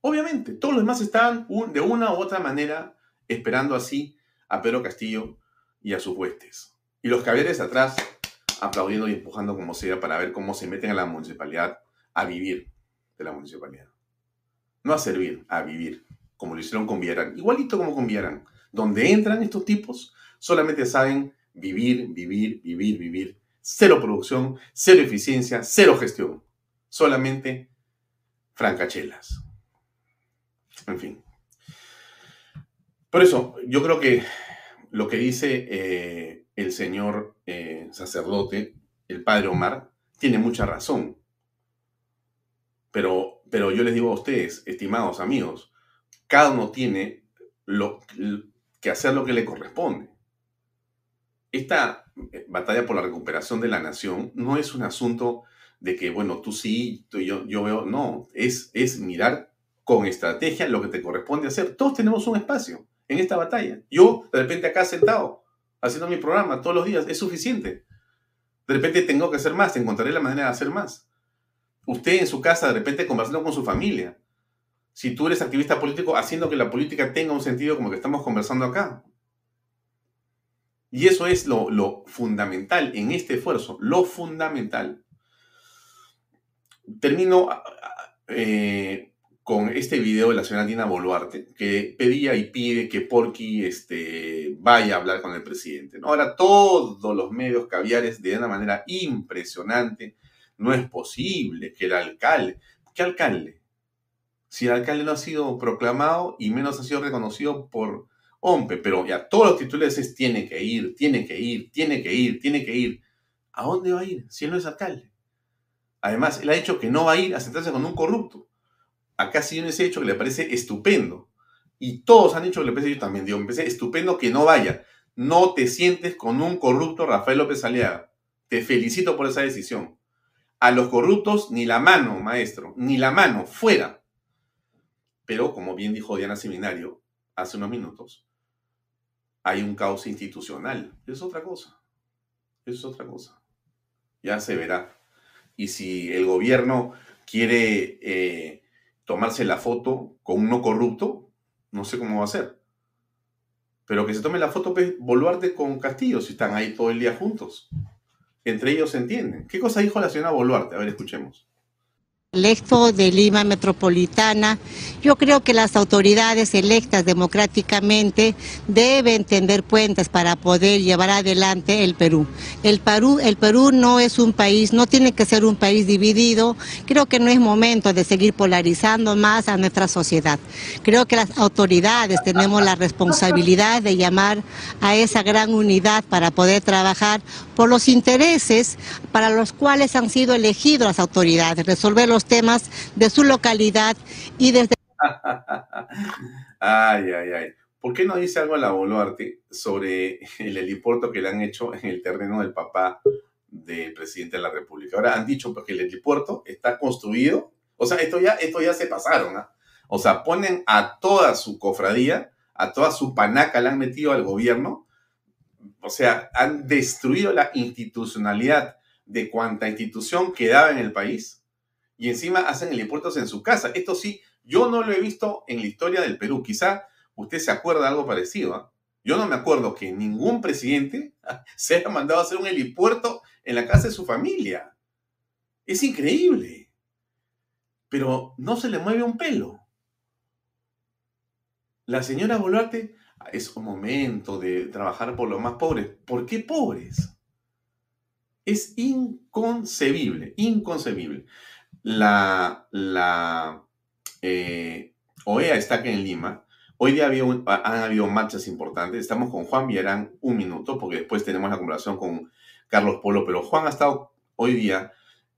Obviamente, todos los demás estaban de una u otra manera esperando así a Pedro Castillo y a sus huestes. Y los caballeros atrás aplaudiendo y empujando como sea para ver cómo se meten a la municipalidad a vivir de la municipalidad. No a servir, a vivir, como lo hicieron con Villarán. Igualito como con Villarán. Donde entran estos tipos, solamente saben vivir, vivir, vivir, vivir. Cero producción, cero eficiencia, cero gestión. Solamente francachelas. En fin. Por eso, yo creo que lo que dice eh, el señor eh, sacerdote, el padre Omar, tiene mucha razón. Pero, pero yo les digo a ustedes, estimados amigos, cada uno tiene lo, que hacer lo que le corresponde. Esta eh, batalla por la recuperación de la nación no es un asunto de que, bueno, tú sí, yo, yo veo, no, es, es mirar con estrategia lo que te corresponde hacer. Todos tenemos un espacio en esta batalla. Yo, de repente, acá sentado, haciendo mi programa todos los días, es suficiente. De repente tengo que hacer más, encontraré la manera de hacer más. Usted en su casa, de repente, conversando con su familia. Si tú eres activista político, haciendo que la política tenga un sentido como que estamos conversando acá. Y eso es lo, lo fundamental en este esfuerzo, lo fundamental. Termino eh, con este video de la señora Dina Boluarte, que pedía y pide que Porky este, vaya a hablar con el presidente. Ahora todos los medios caviares de una manera impresionante, no es posible que el alcalde, ¿qué alcalde? Si el alcalde no ha sido proclamado y menos ha sido reconocido por OMPE, pero ya todos los titulares es tiene que ir, tiene que ir, tiene que ir, tiene que ir. ¿A dónde va a ir si él no es alcalde? Además, él ha dicho que no va a ir a sentarse con un corrupto acá sí ese hecho que le parece estupendo. Y todos han dicho que le parece, yo también digo, me parece estupendo que no vaya. No te sientes con un corrupto Rafael López Aliaga. Te felicito por esa decisión. A los corruptos, ni la mano, maestro, ni la mano, fuera. Pero, como bien dijo Diana Seminario hace unos minutos, hay un caos institucional. Es otra cosa. Es otra cosa. Ya se verá. Y si el gobierno quiere eh, tomarse la foto con un no corrupto, no sé cómo va a ser. Pero que se tome la foto pues, Boluarte con Castillo, si están ahí todo el día juntos. Entre ellos se entienden. ¿Qué cosa dijo la señora Boluarte? A ver, escuchemos electo de Lima Metropolitana, yo creo que las autoridades electas democráticamente deben tender puentes para poder llevar adelante el Perú. El Perú, el Perú no es un país, no tiene que ser un país dividido. Creo que no es momento de seguir polarizando más a nuestra sociedad. Creo que las autoridades tenemos la responsabilidad de llamar a esa gran unidad para poder trabajar por los intereses para los cuales han sido elegidos las autoridades, resolver los temas de su localidad y desde... ay, ay, ay. ¿Por qué no dice algo a la Boluarte sobre el helipuerto que le han hecho en el terreno del papá del presidente de la República? Ahora han dicho que el helipuerto está construido. O sea, esto ya, esto ya se pasaron. ¿ah? O sea, ponen a toda su cofradía, a toda su panaca, le han metido al gobierno. O sea, han destruido la institucionalidad de cuanta institución quedaba en el país y encima hacen el impuestos en su casa. Esto sí, yo no lo he visto en la historia del Perú. Quizá usted se acuerda de algo parecido. ¿ah? Yo no me acuerdo que ningún presidente se haya mandado a hacer un helipuerto en la casa de su familia. Es increíble. Pero no se le mueve un pelo. La señora Boluarte, es un momento de trabajar por los más pobres. ¿Por qué pobres? Es inconcebible, inconcebible. La, la eh, OEA está aquí en Lima. Hoy día había han habido marchas importantes. Estamos con Juan Villarán un minuto, porque después tenemos la conversación con Carlos Polo, pero Juan ha estado hoy día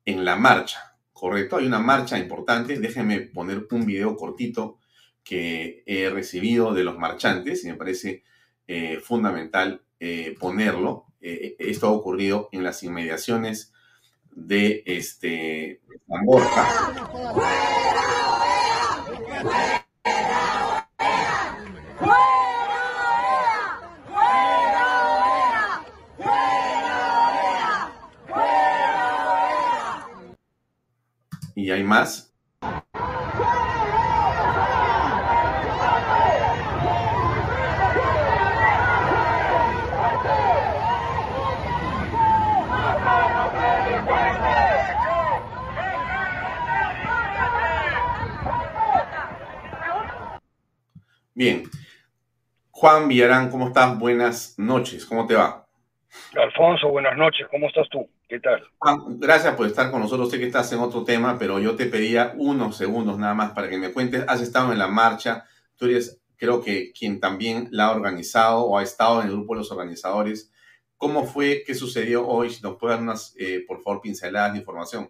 en la marcha, ¿correcto? Hay una marcha importante. Déjenme poner un video cortito que he recibido de los marchantes y me parece eh, fundamental eh, ponerlo. Esto ha ocurrido en las inmediaciones de este San Y hay más Bien. Juan Villarán, ¿cómo estás? Buenas noches, ¿cómo te va? Alfonso, buenas noches, ¿cómo estás tú? ¿Qué tal? Juan, gracias por estar con nosotros. Sé que estás en otro tema, pero yo te pedía unos segundos nada más para que me cuentes. Has estado en la marcha, tú eres, creo que, quien también la ha organizado o ha estado en el grupo de los organizadores. ¿Cómo fue? ¿Qué sucedió hoy? Si nos puedes dar unas, eh, por favor, pinceladas de información.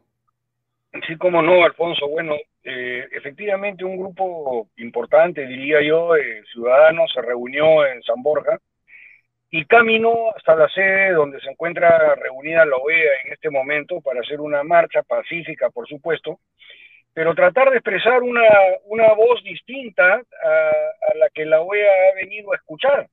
Sí, cómo no, Alfonso. Bueno, eh, efectivamente un grupo importante, diría yo, de ciudadanos se reunió en San Borja y caminó hasta la sede donde se encuentra reunida la OEA en este momento para hacer una marcha pacífica, por supuesto, pero tratar de expresar una, una voz distinta a, la que la OEA ha venido a escuchar.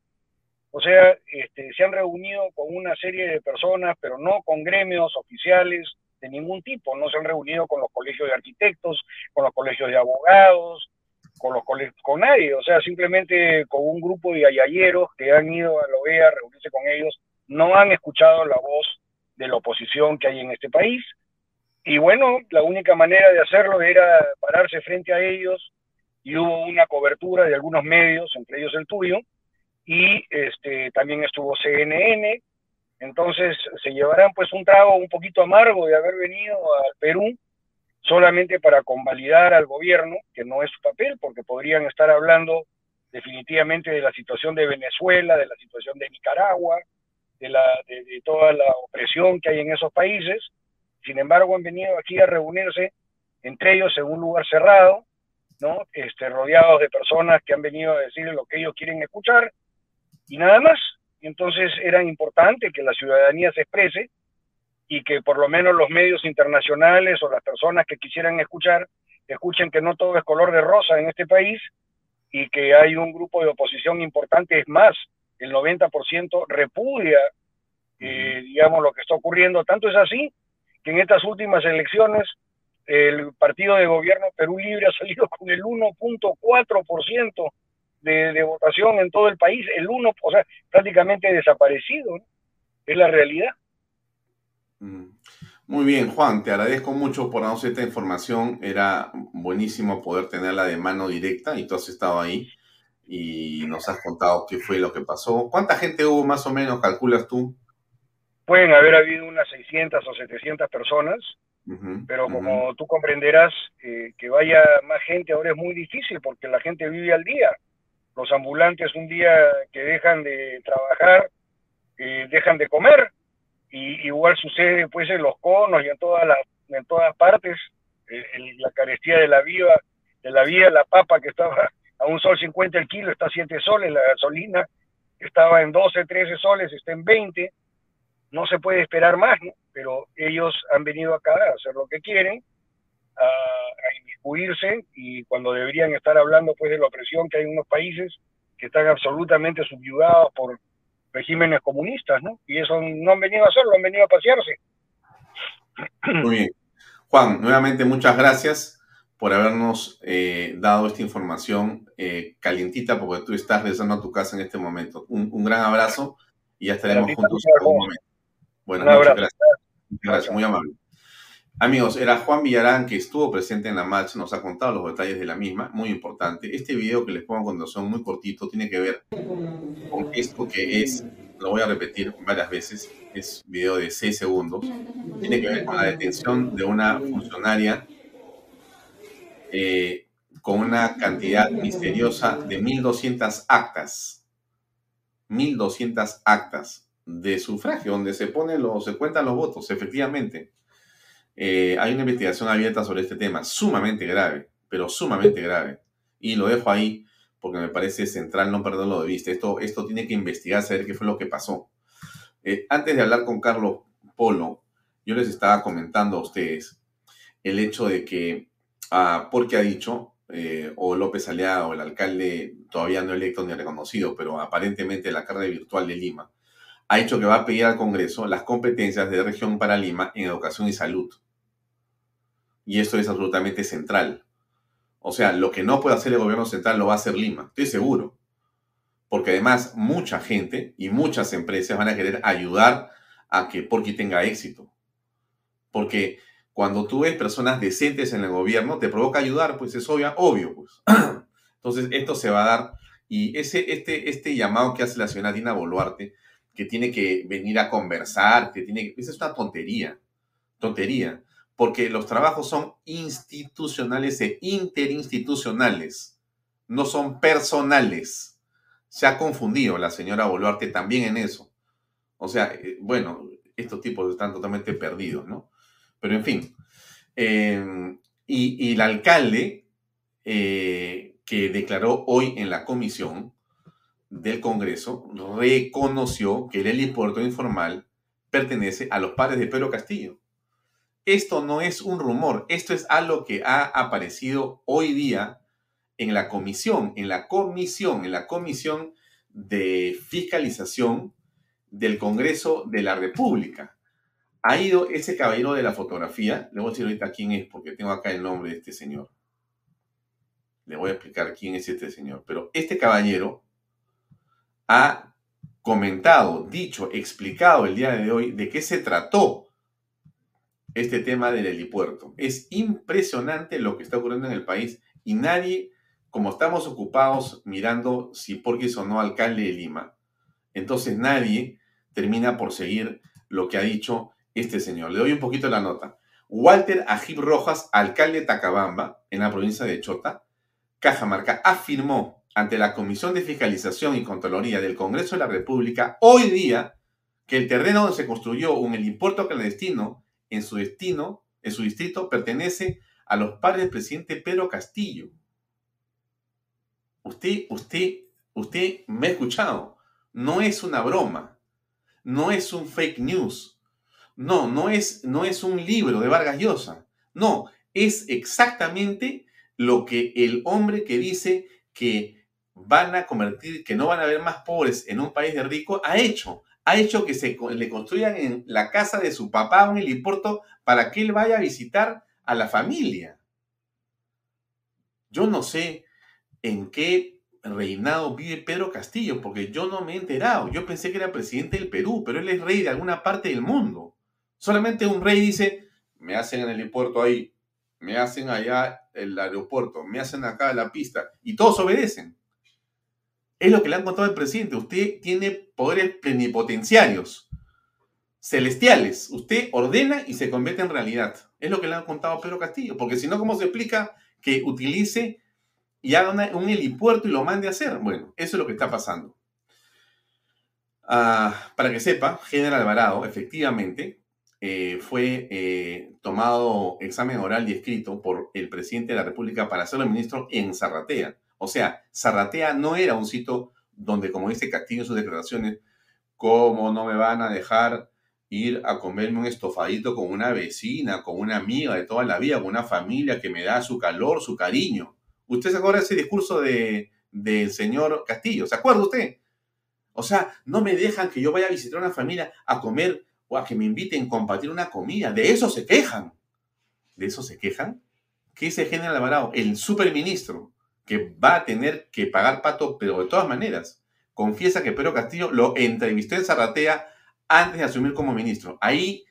O sea, este, se han reunido con una serie de personas, pero no con gremios oficiales, de ningún tipo, no se han reunido con los colegios de arquitectos, con los colegios de abogados, con los con nadie, o sea, simplemente con un grupo de ayayeros que han ido a la OEA a reunirse con ellos, no han escuchado la voz de la oposición que hay en este país. Y bueno, la única manera de hacerlo era pararse frente a ellos y hubo una cobertura de algunos medios, entre ellos el tuyo, y este, también estuvo CNN, entonces se llevarán pues un trago un poquito amargo de haber venido al Perú solamente para convalidar al gobierno, que no es su papel, porque podrían estar hablando definitivamente de la situación de Venezuela, de la situación de Nicaragua, de, la, de, toda la opresión que hay en esos países. Sin embargo, han venido aquí a reunirse entre ellos en un lugar cerrado, ¿no? Este, rodeados de personas que han venido a decirles lo que ellos quieren escuchar y nada más entonces era importante que la ciudadanía se exprese y que por lo menos los medios internacionales o las personas que quisieran escuchar, escuchen que no todo es color de rosa en este país y que hay un grupo de oposición importante, es más, el 90% repudia, eh, digamos, lo que está ocurriendo. Tanto es así que en estas últimas elecciones el partido de gobierno Perú Libre ha salido con el 1.4% de, votación en todo el país, el uno, o sea, prácticamente desaparecido, es la realidad. Mm. Muy bien, Juan, te agradezco mucho por darnos esta información. Era buenísimo poder tenerla de mano directa y tú has estado ahí y nos has contado qué fue lo que pasó. ¿Cuánta gente hubo más o menos, calculas tú? Pueden haber habido unas 600 o 700 personas, pero como tú comprenderás, eh, que vaya más gente ahora es muy difícil porque la gente vive al día los ambulantes un día que dejan de trabajar, eh, dejan de comer, y igual sucede pues en los conos y en todas las en todas partes, eh, la carestía de la viva, de la vía, la papa que estaba a un sol 50 el kilo, está a 7 soles, la gasolina estaba en 12, 13 soles, está en 20, no se puede esperar más, pero ellos han venido acá a hacer lo que quieren, a, a inmiscuirse y cuando deberían estar hablando pues de la opresión que hay en unos países que están absolutamente subyugados por regímenes comunistas, ¿no? Y eso no han venido a hacerlo, han venido a pasearse. Muy bien. Juan, nuevamente muchas gracias por habernos eh, dado esta información eh, calientita, porque tú estás regresando a tu casa en este momento. Un, gran abrazo y ya estaremos juntos en algún momento. Buenas noches, gracias. Gracias, muy amable. Amigos, era Juan Villarán que estuvo presente en la marcha, nos ha contado los detalles de la misma, muy importante. Este video que les pongo a continuación, muy cortito, tiene que ver con esto que es lo voy a repetir varias veces, es un video de 6 segundos, tiene que ver con la detención de una funcionaria eh, con una cantidad misteriosa de 1.200 actas. 1.200 actas de sufragio, donde se, pone los, se cuentan los votos, efectivamente. Eh, hay una investigación abierta sobre este tema, sumamente grave, pero sumamente grave. Y lo dejo ahí porque me parece central no perderlo de vista. Esto, esto tiene que investigar, saber qué fue lo que pasó. Eh, antes de hablar con Carlos Polo, yo les estaba comentando a ustedes el hecho de que, ah, porque ha dicho, eh, o López Aliado, el alcalde todavía no electo ni reconocido, pero aparentemente la carrera virtual de Lima, ha dicho que va a pedir al Congreso las competencias de región para Lima en educación y salud. Y esto es absolutamente central. O sea, lo que no puede hacer el gobierno central lo va a hacer Lima, estoy seguro. Porque además mucha gente y muchas empresas van a querer ayudar a que Porqui tenga éxito. Porque cuando tú ves personas decentes en el gobierno, te provoca ayudar, pues es obvio, obvio pues. Entonces, esto se va a dar. Y ese, este, este llamado que hace la señora Dina Boluarte, que tiene que venir a conversar, que tiene Esa es una tontería. Tontería porque los trabajos son institucionales e interinstitucionales, no son personales. Se ha confundido la señora Boluarte también en eso. O sea, eh, bueno, estos tipos están totalmente perdidos, ¿no? Pero en fin. Em, y, el alcalde eh, que declaró hoy en la comisión del Congreso reconoció que el helipuerto informal pertenece a los padres de Pedro Castillo. Esto no es un rumor, esto es algo que ha aparecido hoy día en la comisión, en la comisión, en la comisión de fiscalización del Congreso de la República. Ha ido ese caballero de la fotografía, le voy a decir ahorita quién es, porque tengo acá el nombre de este señor. Le voy a explicar quién es este señor. Pero este caballero ha comentado, dicho, explicado el día de hoy de qué se trató este tema del helipuerto. Es impresionante lo que está ocurriendo en el país y nadie, como estamos ocupados mirando si Porquis o no alcalde de Lima, entonces nadie termina por seguir lo que ha dicho este señor. Le doy un poquito la nota. Walter Ajib Rojas, alcalde de Tacabamba, en la provincia de Chota, Cajamarca, afirmó ante la Comisión de Fiscalización y Contraloría del Congreso de la República hoy día que el terreno donde se construyó un helipuerto clandestino en su destino, en su distrito, pertenece a los padres del presidente Pedro Castillo. Usted, usted, usted me ha escuchado. No es una broma. No es un fake news. No, no es, no es un libro de Vargas Llosa. No, es exactamente lo que el hombre que dice que van a convertir, que no van a haber más pobres en un país de rico, ha hecho ha hecho que se le construyan en la casa de su papá un helipuerto para que él vaya a visitar a la familia. Yo no sé en qué reinado vive Pedro Castillo, porque yo no me he enterado. Yo pensé que era presidente del Perú, pero él es rey de alguna parte del mundo. Solamente un rey dice, me hacen en el helipuerto ahí, me hacen allá el aeropuerto, me hacen acá la pista, y todos obedecen. Es lo que le han contado al presidente. Usted tiene poderes plenipotenciarios, celestiales. Usted ordena y se convierte en realidad. Es lo que le han contado Pedro Castillo. Porque si no, ¿cómo se explica que utilice y haga un helipuerto y lo mande a hacer? Bueno, eso es lo que está pasando. Ah, para que sepa, General Alvarado, efectivamente, eh, fue eh, tomado examen oral y escrito por el presidente de la República para ser el ministro en Zarratea. O sea, Zarratea no era un sitio donde, como dice Castillo en sus declaraciones, ¿cómo no me van a dejar ir a comerme un estofadito con una vecina, con una amiga de toda la vida, con una familia que me da su calor, su cariño? ¿Usted se acuerda de ese discurso de, del señor Castillo? ¿Se acuerda usted? O sea, no me dejan que yo vaya a visitar a una familia a comer o a que me inviten a compartir una comida. De eso se quejan. ¿De eso se quejan? ¿Qué dice General Alvarado? El superministro que va a tener que pagar pato, pero de todas maneras, confiesa que Pedro Castillo lo entrevistó en Zarratea antes de asumir como ministro. Ahí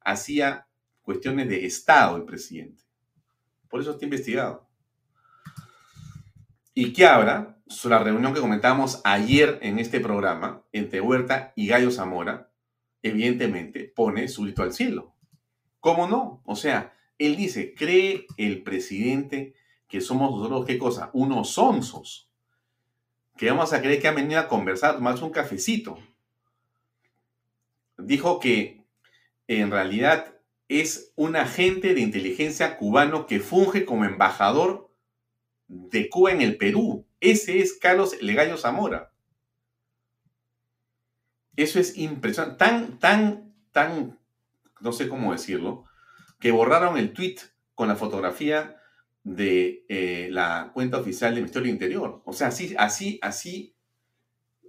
hacía cuestiones de Estado el presidente. Por eso está investigado. Y que abra la reunión que comentábamos ayer en este programa entre Huerta y Gallo Zamora, evidentemente pone su grito al cielo. ¿Cómo no? O sea, él dice, cree el presidente que somos nosotros, ¿qué cosa? Unos onzos. Que vamos a creer que han venido a conversar, más un cafecito. Dijo que en realidad es un agente de inteligencia cubano que funge como embajador de Cuba en el Perú. Ese es Carlos Legallo Zamora. Eso es impresionante. Tan, tan, tan, no sé cómo decirlo, que borraron el tweet con la fotografía de eh, la cuenta oficial del Ministerio del Interior. O sea, así, así, así,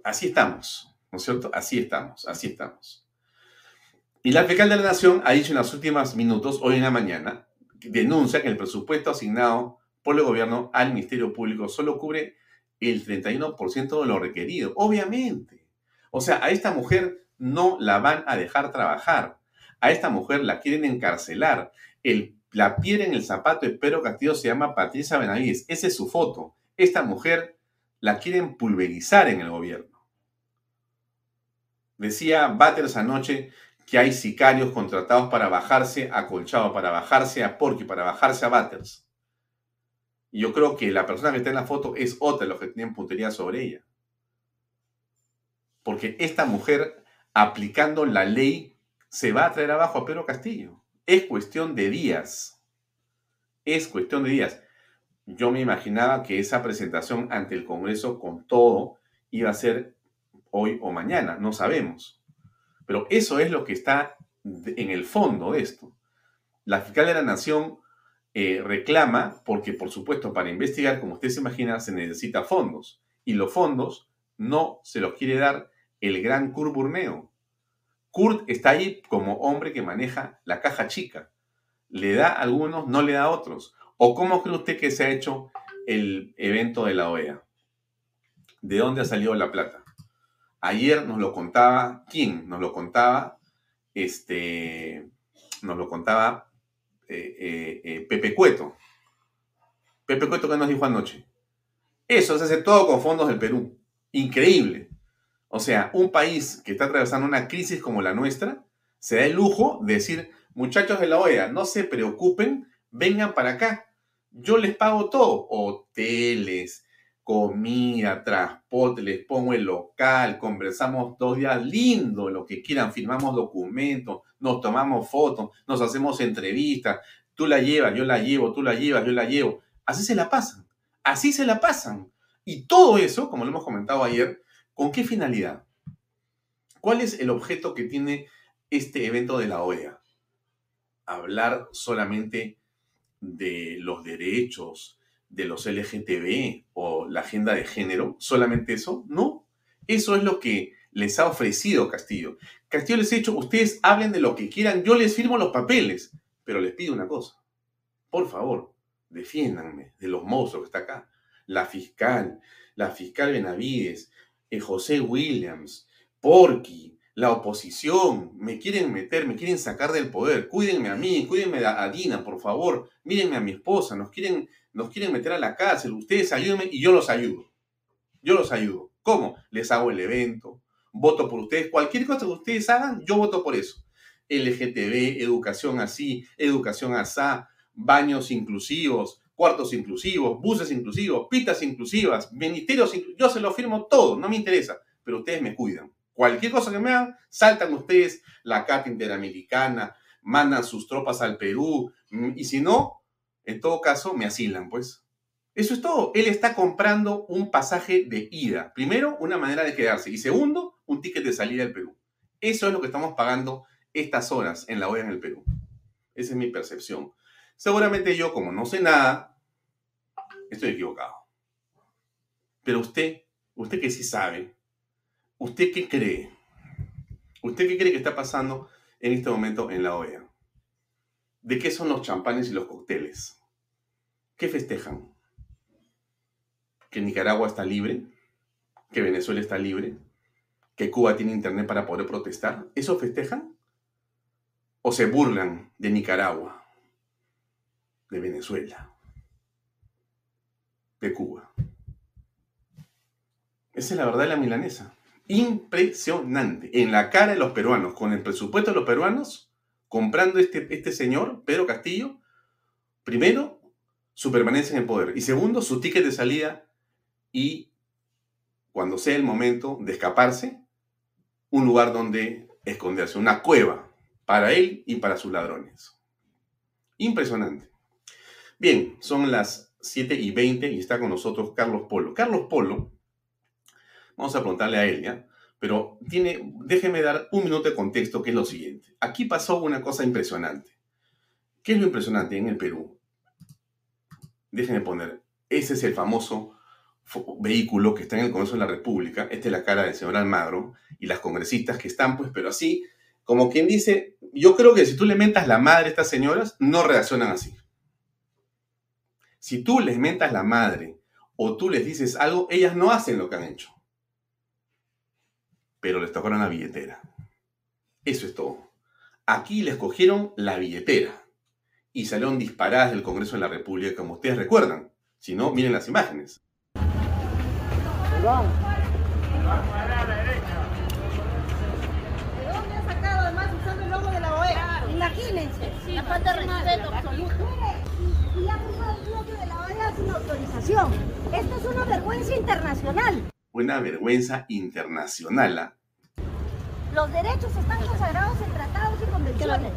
así estamos, ¿no es cierto? Así estamos, así estamos. Y la fiscal de la Nación ha dicho en los últimos minutos, hoy en la mañana, denuncia que el presupuesto asignado por el gobierno al Ministerio Público solo cubre el 31% de lo requerido. Obviamente. O sea, a esta mujer no la van a dejar trabajar. A esta mujer la quieren encarcelar. El la piedra en el zapato de Pedro Castillo se llama Patricia Benavides. Esa es su foto. Esta mujer la quieren pulverizar en el gobierno. Decía Batters anoche que hay sicarios contratados para bajarse a Colchado, para bajarse a Porky, para bajarse a Batters. Yo creo que la persona que está en la foto es otra de los que tienen puntería sobre ella. Porque esta mujer, aplicando la ley, se va a traer abajo a Pedro Castillo. Es cuestión de días. Es cuestión de días. Yo me imaginaba que esa presentación ante el Congreso con todo iba a ser hoy o mañana, no sabemos. Pero eso es lo que está en el fondo de esto. La fiscal de la Nación eh, reclama porque, por supuesto, para investigar, como usted se imagina, se necesita fondos. Y los fondos no se los quiere dar el gran Curburneo. Kurt está ahí como hombre que maneja la caja chica. Le da a algunos, no le da a otros. ¿O cómo cree usted que se ha hecho el evento de la OEA? ¿De dónde ha salido la plata? Ayer nos lo contaba, ¿quién? Nos lo contaba, este, nos lo contaba eh, eh, eh, Pepe Cueto. Pepe Cueto que nos dijo anoche. Eso se hace todo con fondos del Perú. Increíble. O sea, un país que está atravesando una crisis como la nuestra se da el lujo de decir, muchachos de la OEA, no se preocupen, vengan para acá. Yo les pago todo, hoteles, comida, transporte, les pongo el local, conversamos dos días lindo, lo que quieran, firmamos documentos, nos tomamos fotos, nos hacemos entrevistas, tú la llevas, yo la llevo, tú la llevas, yo la llevo. Así se la pasan, así se la pasan. Y todo eso, como lo hemos comentado ayer, ¿Con qué finalidad? ¿Cuál es el objeto que tiene este evento de la OEA? Hablar solamente de los derechos de los LGTB o la agenda de género, solamente eso, no. Eso es lo que les ha ofrecido Castillo. Castillo les ha dicho, ustedes hablen de lo que quieran, yo les firmo los papeles, pero les pido una cosa, por favor, defiéndanme de los monstruos que está acá. La fiscal, la fiscal Benavides, José Williams, Porky, la oposición, me quieren meter, me quieren sacar del poder, cuídenme a mí, cuídenme a Dina, por favor, mírenme a mi esposa, nos quieren, nos quieren meter a la cárcel, ustedes ayúdenme y yo los ayudo. Yo los ayudo. ¿Cómo? Les hago el evento, voto por ustedes, cualquier cosa que ustedes hagan, yo voto por eso. LGTB, educación así, educación asá, baños inclusivos, cuartos inclusivos, buses inclusivos, pistas inclusivas, ministerios inclusivos, yo se lo firmo todo, no me interesa, pero ustedes me cuidan. Cualquier cosa que me hagan, saltan ustedes la Carta Interamericana, mandan sus tropas al Perú, mm, y si no, en todo caso, me asilan, pues. Eso es todo. Él está comprando un pasaje de ida. Primero, una manera de quedarse. Y segundo, un ticket de salida del Perú. Eso es lo que estamos pagando estas horas en la OEA en el Perú. Esa es mi percepción. Seguramente yo, como no sé nada, estoy equivocado. Pero usted, usted que sí sabe, ¿usted qué cree? ¿Usted qué cree que está pasando en este momento en la OEA? ¿De qué son los champanes y los cócteles? ¿Qué festejan? ¿Que Nicaragua está libre? ¿Que Venezuela está libre? ¿Que Cuba tiene internet para poder protestar? ¿Eso festejan? ¿O se burlan de Nicaragua? ¿De Venezuela? de Cuba. Esa es la verdad de la milanesa. Impresionante. En la cara de los peruanos, con el presupuesto de los peruanos, comprando este, este señor, Pedro Castillo, primero, su permanencia en el poder. Y segundo, su ticket de salida y, cuando sea el momento de escaparse, un lugar donde esconderse, una cueva para él y para sus ladrones. Impresionante. Bien, son las 7 y 20 y está con nosotros Carlos Polo. Carlos Polo, vamos a preguntarle a él, ¿ya? Pero tiene, déjeme dar un minuto de contexto, que es lo siguiente. Aquí pasó una cosa impresionante. ¿Qué es lo impresionante en el Perú? Déjenme poner, ese es el famoso vehículo que está en el Congreso de la República, esta es la cara del señor Almagro y las congresistas que están, pues, pero así, como quien dice, yo creo que si tú le mentas la madre a estas señoras, no reaccionan así. Si tú les mentas la madre o tú les dices algo, ellas no hacen lo que han hecho. Pero les tocaron la billetera. Eso es todo. Aquí les cogieron la billetera y salieron disparadas del Congreso de la República, como ustedes recuerdan. Si no, miren las imágenes. ¿De dónde ha sacado además usando el logo de la OEA? Imagínense. la falta de respeto absoluto. Y ha cruzado el bloque de la OEA sin autorización. Esto es una vergüenza internacional. Una vergüenza internacional. ¿ah? Los derechos están consagrados en tratados y convenciones.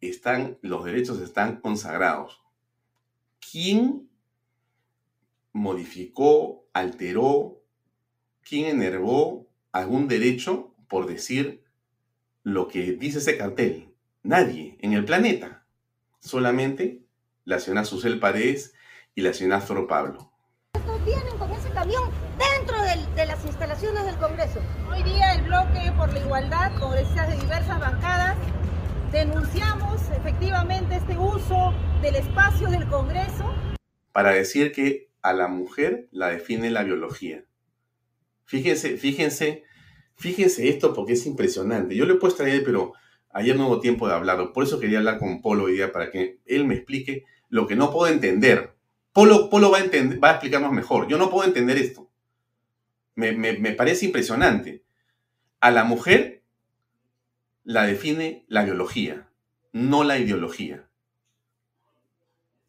Están, los derechos están consagrados. ¿Quién modificó, alteró, quién enervó algún derecho por decir lo que dice ese cartel. Nadie en el planeta. Solamente la señora Susel Paredes y la señora Zoro Pablo. Vienen con ese camión dentro de las instalaciones del Congreso. Hoy día el bloque por la igualdad, congresistas de diversas bancadas, denunciamos efectivamente este uso del espacio del Congreso. Para decir que a la mujer la define la biología. Fíjense, fíjense, fíjense esto porque es impresionante. Yo le he puesto ahí, pero ayer no hubo tiempo de hablarlo. Por eso quería hablar con Polo hoy día para que él me explique lo que no puedo entender. Polo, Polo va, a explicarnos mejor. Yo no puedo entender esto. Me, me parece impresionante. A la mujer la define la biología, no la ideología.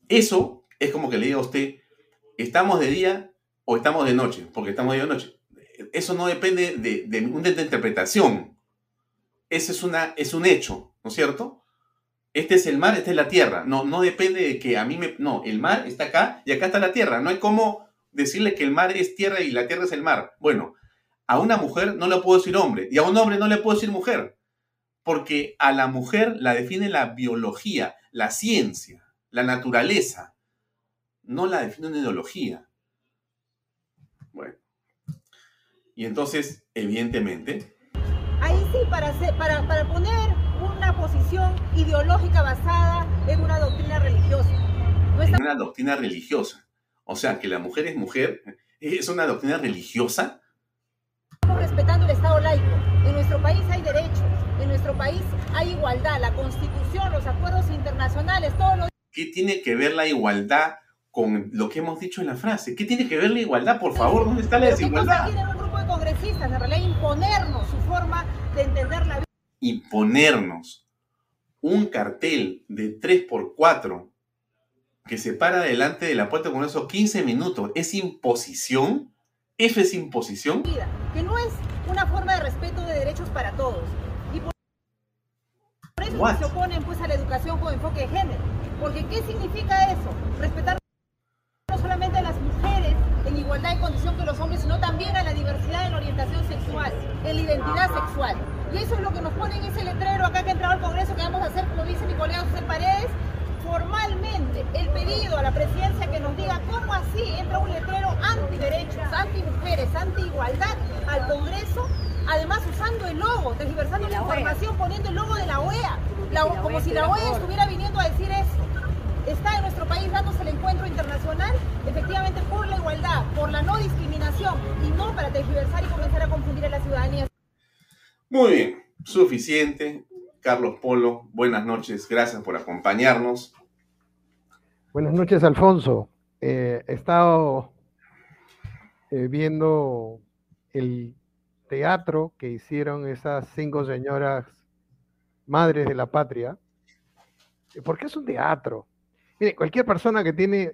Eso es como que le diga a usted, ¿Estamos de día o estamos de noche? Porque estamos de día noche. Eso no depende de, una interpretación. Ese es, una, es un hecho, ¿no es cierto? Este es el mar, esta es la tierra. No, no depende de que a mí me... No, el mar está acá y acá está la tierra. No hay como decirle que el mar es tierra y la tierra es el mar. Bueno, a una mujer no le puedo decir hombre y a un hombre no le puedo decir mujer. Porque a la mujer la define la biología, la ciencia, la naturaleza no la define una ideología. Bueno. Y entonces, evidentemente... Ahí sí, para, para, para poner una posición ideológica basada en una doctrina religiosa. En una doctrina religiosa. O sea, que la mujer es mujer. ¿Es una doctrina religiosa? Estamos respetando el Estado laico. En nuestro país hay derechos. En nuestro país hay igualdad. La Constitución, los acuerdos internacionales, todos los... ¿Qué tiene que ver la igualdad con lo que hemos dicho en la frase. ¿Qué tiene que ver la igualdad, por favor? ¿Dónde está la desigualdad? Congresistas, en realidad imponernos su forma de entender la vida. Imponernos un cartel de 3x4 que se para delante de la puerta del Congreso 15 minutos. ¿Es imposición? ¿Eso es imposición? Que no es una forma de respeto de derechos para todos. Y por eso se oponen pues, a la educación con enfoque de género. Porque ¿qué significa eso? Respetar no solamente a las mujeres en igualdad de condición que los hombres, sino también a la diversidad en orientación sexual, en la identidad sexual. Y eso es lo que nos pone en ese letrero acá que ha entrado al Congreso que vamos a hacer, como dice mi colega José Paredes, formalmente el pedido a la presidencia que nos diga cómo así entra un letrero anti-derechos, anti-mujeres, anti-igualdad al Congreso, además usando el logo, tergiversando la, información, poniendo el logo de la OEA, como si la OEA. estuviera viniendo a decir eso está en nuestro país dándose el encuentro internacional, efectivamente por la igualdad, por la no discriminación y no para tergiversar y comenzar a confundir a la ciudadanía. Muy bien, suficiente. Carlos Polo, buenas noches, gracias por acompañarnos. Buenas noches, Alfonso. Eh, he estado eh, viendo el teatro que hicieron esas cinco señoras madres de la patria, porque es un teatro. Mire, cualquier persona que tiene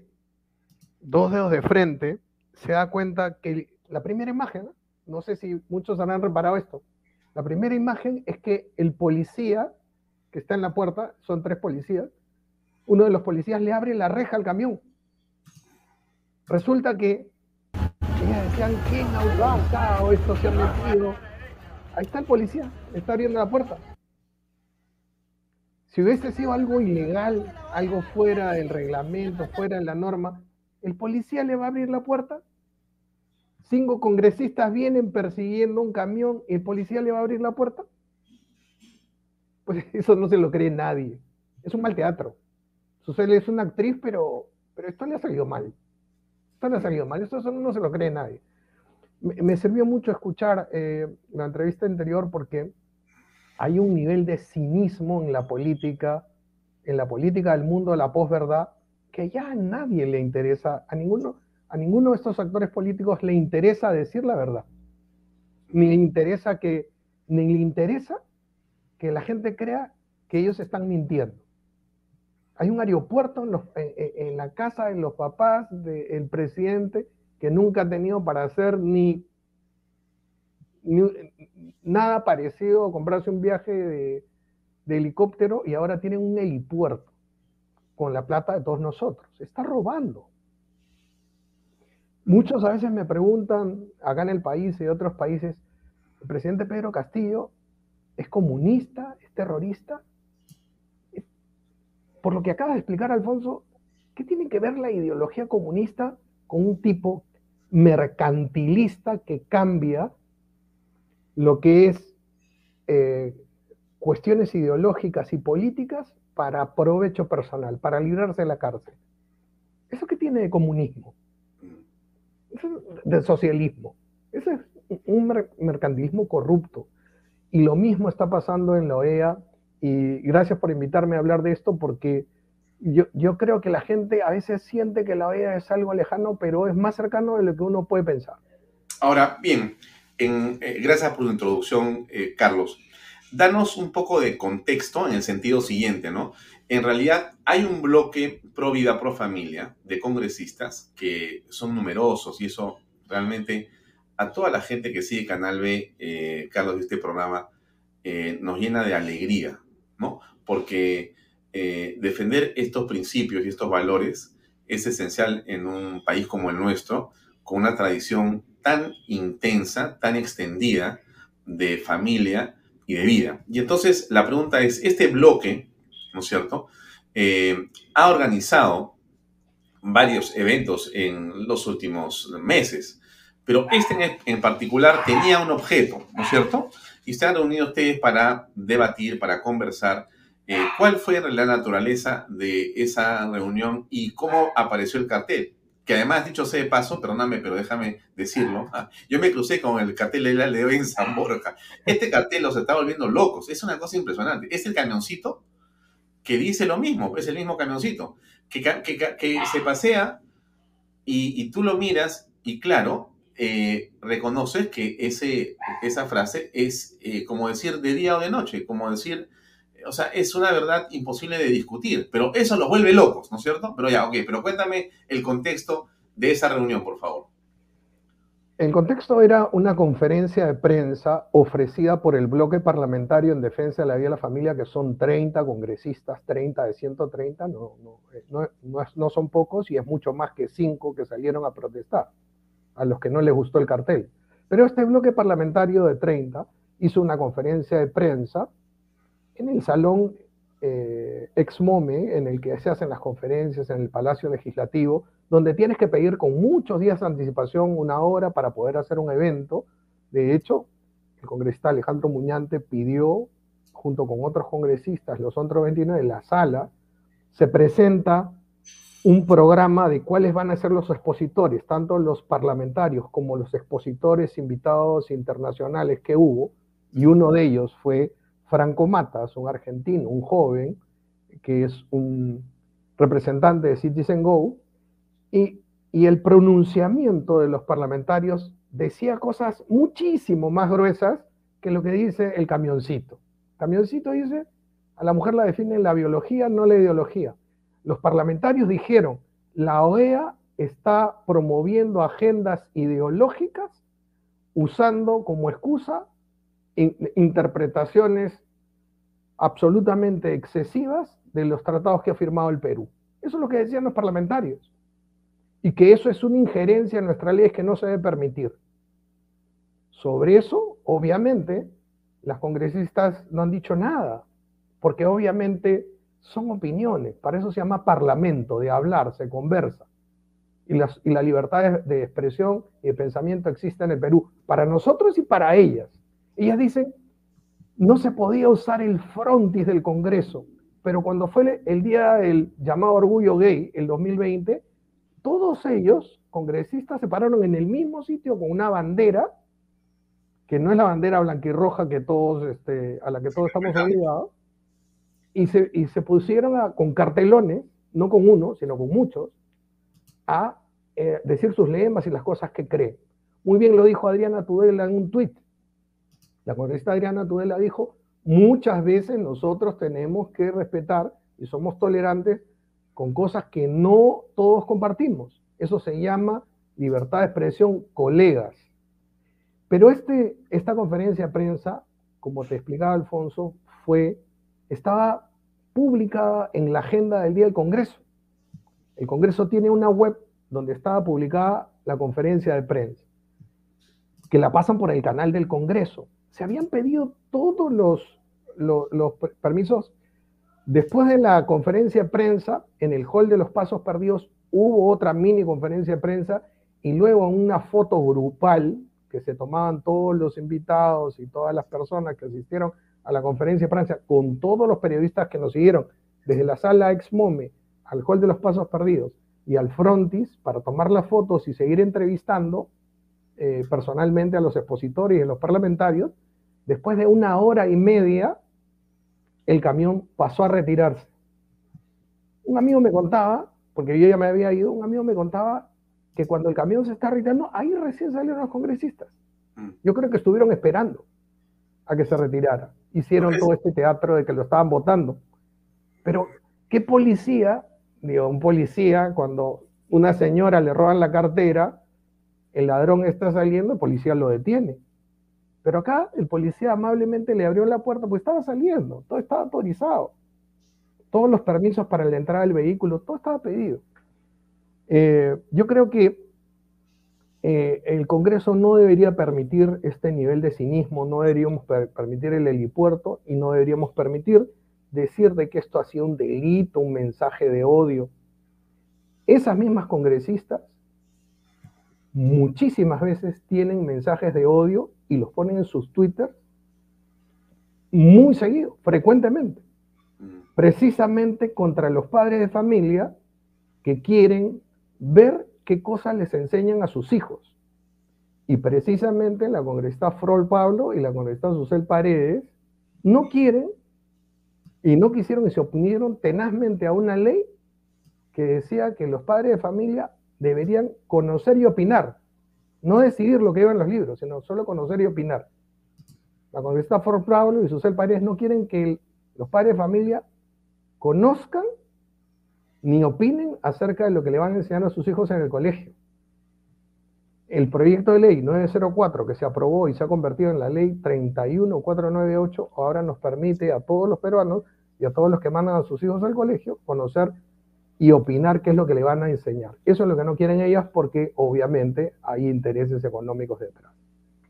dos dedos de frente se da cuenta que la primera imagen, no sé si muchos habrán reparado esto, la primera imagen es que el policía que está en la puerta, son tres policías, uno de los policías le abre la reja al camión. Resulta que ellas decían, ¿quién ha o esto se ha metido? Ahí está el policía, está abriendo la puerta. Si hubiese sido algo ilegal, algo fuera del reglamento, fuera de la norma, el policía le va a abrir la puerta. Cinco congresistas vienen persiguiendo un camión el policía le va a abrir la puerta. Pues eso no se lo cree nadie. Es un mal teatro. Susel es una actriz, pero, pero esto le ha salido mal. Esto le ha salido mal. Esto no se lo cree nadie. Me, sirvió mucho escuchar eh, la entrevista anterior porque hay un nivel de cinismo en la política, en la política del mundo de la posverdad, que ya a nadie le interesa, a ninguno, a ninguno de estos actores políticos le interesa decir la verdad. Ni le interesa que, ni le interesa que la gente crea que ellos están mintiendo. Hay un aeropuerto en, la casa de los papás del presidente que nunca ha tenido para hacer ni, nada parecido a comprarse un viaje de, helicóptero y ahora tienen un helipuerto con la plata de todos nosotros. Está robando. Muchos a veces me preguntan, acá en el país y otros países, ¿el presidente Pedro Castillo es comunista, es terrorista. Por lo que acaba de explicar Alfonso, ¿qué tiene que ver la ideología comunista con un tipo mercantilista que cambia lo que es eh, cuestiones ideológicas y políticas para provecho personal, para librarse de la cárcel? ¿Eso qué tiene de comunismo? Eso es de socialismo. Eso es un mercantilismo corrupto y lo mismo está pasando en la OEA. Y gracias por invitarme a hablar de esto porque yo, yo creo que la gente a veces siente que la OEA es algo lejano, pero es más cercano de lo que uno puede pensar. Ahora, bien, eh, gracias por la introducción, eh, Carlos. Danos un poco de contexto en el sentido siguiente, ¿no? En realidad hay un bloque pro vida, pro familia de congresistas que son numerosos y eso realmente a toda la gente que sigue Canal B, eh, Carlos, de este programa, nos llena de alegría, ¿no? Porque defender estos principios y estos valores es esencial en un país como el nuestro, con una tradición tan intensa, tan extendida de familia y de vida. Y entonces la pregunta es, este bloque, ¿no es cierto?, ha organizado varios eventos en los últimos meses pero este en particular tenía un objeto, ¿no es cierto? Y se han reunido ustedes para debatir, para conversar. Eh, ¿Cuál fue la naturaleza de esa reunión y cómo apareció el cartel? Que además, dicho sea de paso, perdóname, pero déjame decirlo, ah, yo me crucé con el cartel de la Leo en San Borja. Este cartel los está volviendo locos, es una cosa impresionante. Es el camioncito que dice lo mismo, es el mismo camioncito, que, que, se pasea y, y tú lo miras y claro, eh, reconoces que ese, esa frase es eh, como decir de día o de noche, como decir, o sea, es una verdad imposible de discutir, pero eso los vuelve locos, ¿no es cierto? Pero ya, ok, pero cuéntame el contexto de esa reunión, por favor. El contexto era una conferencia de prensa ofrecida por el bloque parlamentario en defensa de la vida de la familia, que son 30 congresistas, 30 de 130, no, no, eh, no, no son pocos y es mucho más que 5 que salieron a protestar a los que no les gustó el cartel. Pero este bloque parlamentario de 30 hizo una conferencia de prensa en el salón eh, ex-MOME, en el que se hacen las conferencias en el Palacio Legislativo, donde tienes que pedir con muchos días de anticipación una hora para poder hacer un evento. De hecho, el congresista Alejandro Muñante pidió, junto con otros congresistas, los otros 29 en la sala, se presenta un programa de cuáles van a ser los expositores, tanto los parlamentarios como los expositores invitados internacionales que hubo, y uno de ellos fue Franco Matas, un argentino, un joven, que es un representante de Citizen Go, y, el pronunciamiento de los parlamentarios decía cosas muchísimo más gruesas que lo que dice el camioncito. camioncito dice, a la mujer la define la biología, no la ideología. Los parlamentarios dijeron, la OEA está promoviendo agendas ideológicas usando como excusa interpretaciones absolutamente excesivas de los tratados que ha firmado el Perú. Eso es lo que decían los parlamentarios. Y que eso es una injerencia en nuestras leyes que no se debe permitir. Sobre eso, obviamente, las congresistas no han dicho nada, porque obviamente son opiniones, para eso se llama parlamento, de hablar, se conversa. Y, la libertad de, expresión y de pensamiento existe en el Perú, para nosotros y para ellas. Ellas dicen, no se podía usar el frontis del Congreso, pero cuando fue el día del llamado orgullo gay, el 2020, todos ellos, congresistas, se pararon en el mismo sitio con una bandera que no es la bandera blanquirroja este, a la que todos estamos obligados, y se, y se pusieron con cartelones, no con uno, sino con muchos, a eh, decir sus lemas y las cosas que creen. Muy bien lo dijo Adriana Tudela en un tuit. La congresista Adriana Tudela dijo, muchas veces nosotros tenemos que respetar y somos tolerantes con cosas que no todos compartimos. Eso se llama libertad de expresión, colegas. Pero este, esta conferencia de prensa, como te explicaba Alfonso, fue, estaba publicada en la agenda del día del Congreso. El Congreso tiene una web donde estaba publicada la conferencia de prensa, que la pasan por el canal del Congreso. Se habían pedido todos los, permisos. Después de la conferencia de prensa, en el hall de los pasos perdidos, hubo otra mini conferencia de prensa y luego una foto grupal que se tomaban todos los invitados y todas las personas que asistieron a la conferencia de Francia, con todos los periodistas que nos siguieron, desde la sala Exmome al Hall de los Pasos Perdidos y al Frontis, para tomar las fotos y seguir entrevistando eh, personalmente a los expositores y a los parlamentarios, después de una hora y media, el camión pasó a retirarse. Un amigo me contaba, porque yo ya me había ido, un amigo me contaba que cuando el camión se está retirando, ahí recién salieron los congresistas. Mm. Yo creo que estuvieron esperando a que se retirara. Hicieron todo este teatro de que lo estaban votando. Pero, ¿qué policía? Digo, un policía, cuando una señora le roban la cartera, el ladrón está saliendo, el policía lo detiene. Pero acá el policía amablemente le abrió la puerta, pues estaba saliendo, todo estaba autorizado. Todos los permisos para la entrada del vehículo, todo estaba pedido. Eh, yo creo que eh, el Congreso no debería permitir este nivel de cinismo, no deberíamos permitir el helipuerto y no deberíamos permitir decir de que esto ha sido un delito, un mensaje de odio. Esas mismas congresistas muchísimas veces tienen mensajes de odio y los ponen en sus Twitter muy seguido, frecuentemente, mm. precisamente contra los padres de familia que quieren ver qué cosas les enseñan a sus hijos. Y precisamente la congresista Frol Pablo y la congresista Susel Paredes no quieren y no quisieron y se oponieron tenazmente a una ley que decía que los padres de familia deberían conocer y opinar, no decidir lo que llevan los libros, sino solo conocer y opinar. La congresista Frol Pablo y Susel Paredes no quieren que los padres de familia conozcan ni opinen acerca de lo que le van a enseñar a sus hijos en el colegio. El proyecto de ley 904 que se aprobó y se ha convertido en la ley 31498 ahora nos permite a todos los peruanos y a todos los que mandan a sus hijos al colegio conocer y opinar qué es lo que le van a enseñar. Eso es lo que no quieren ellas porque obviamente hay intereses económicos detrás.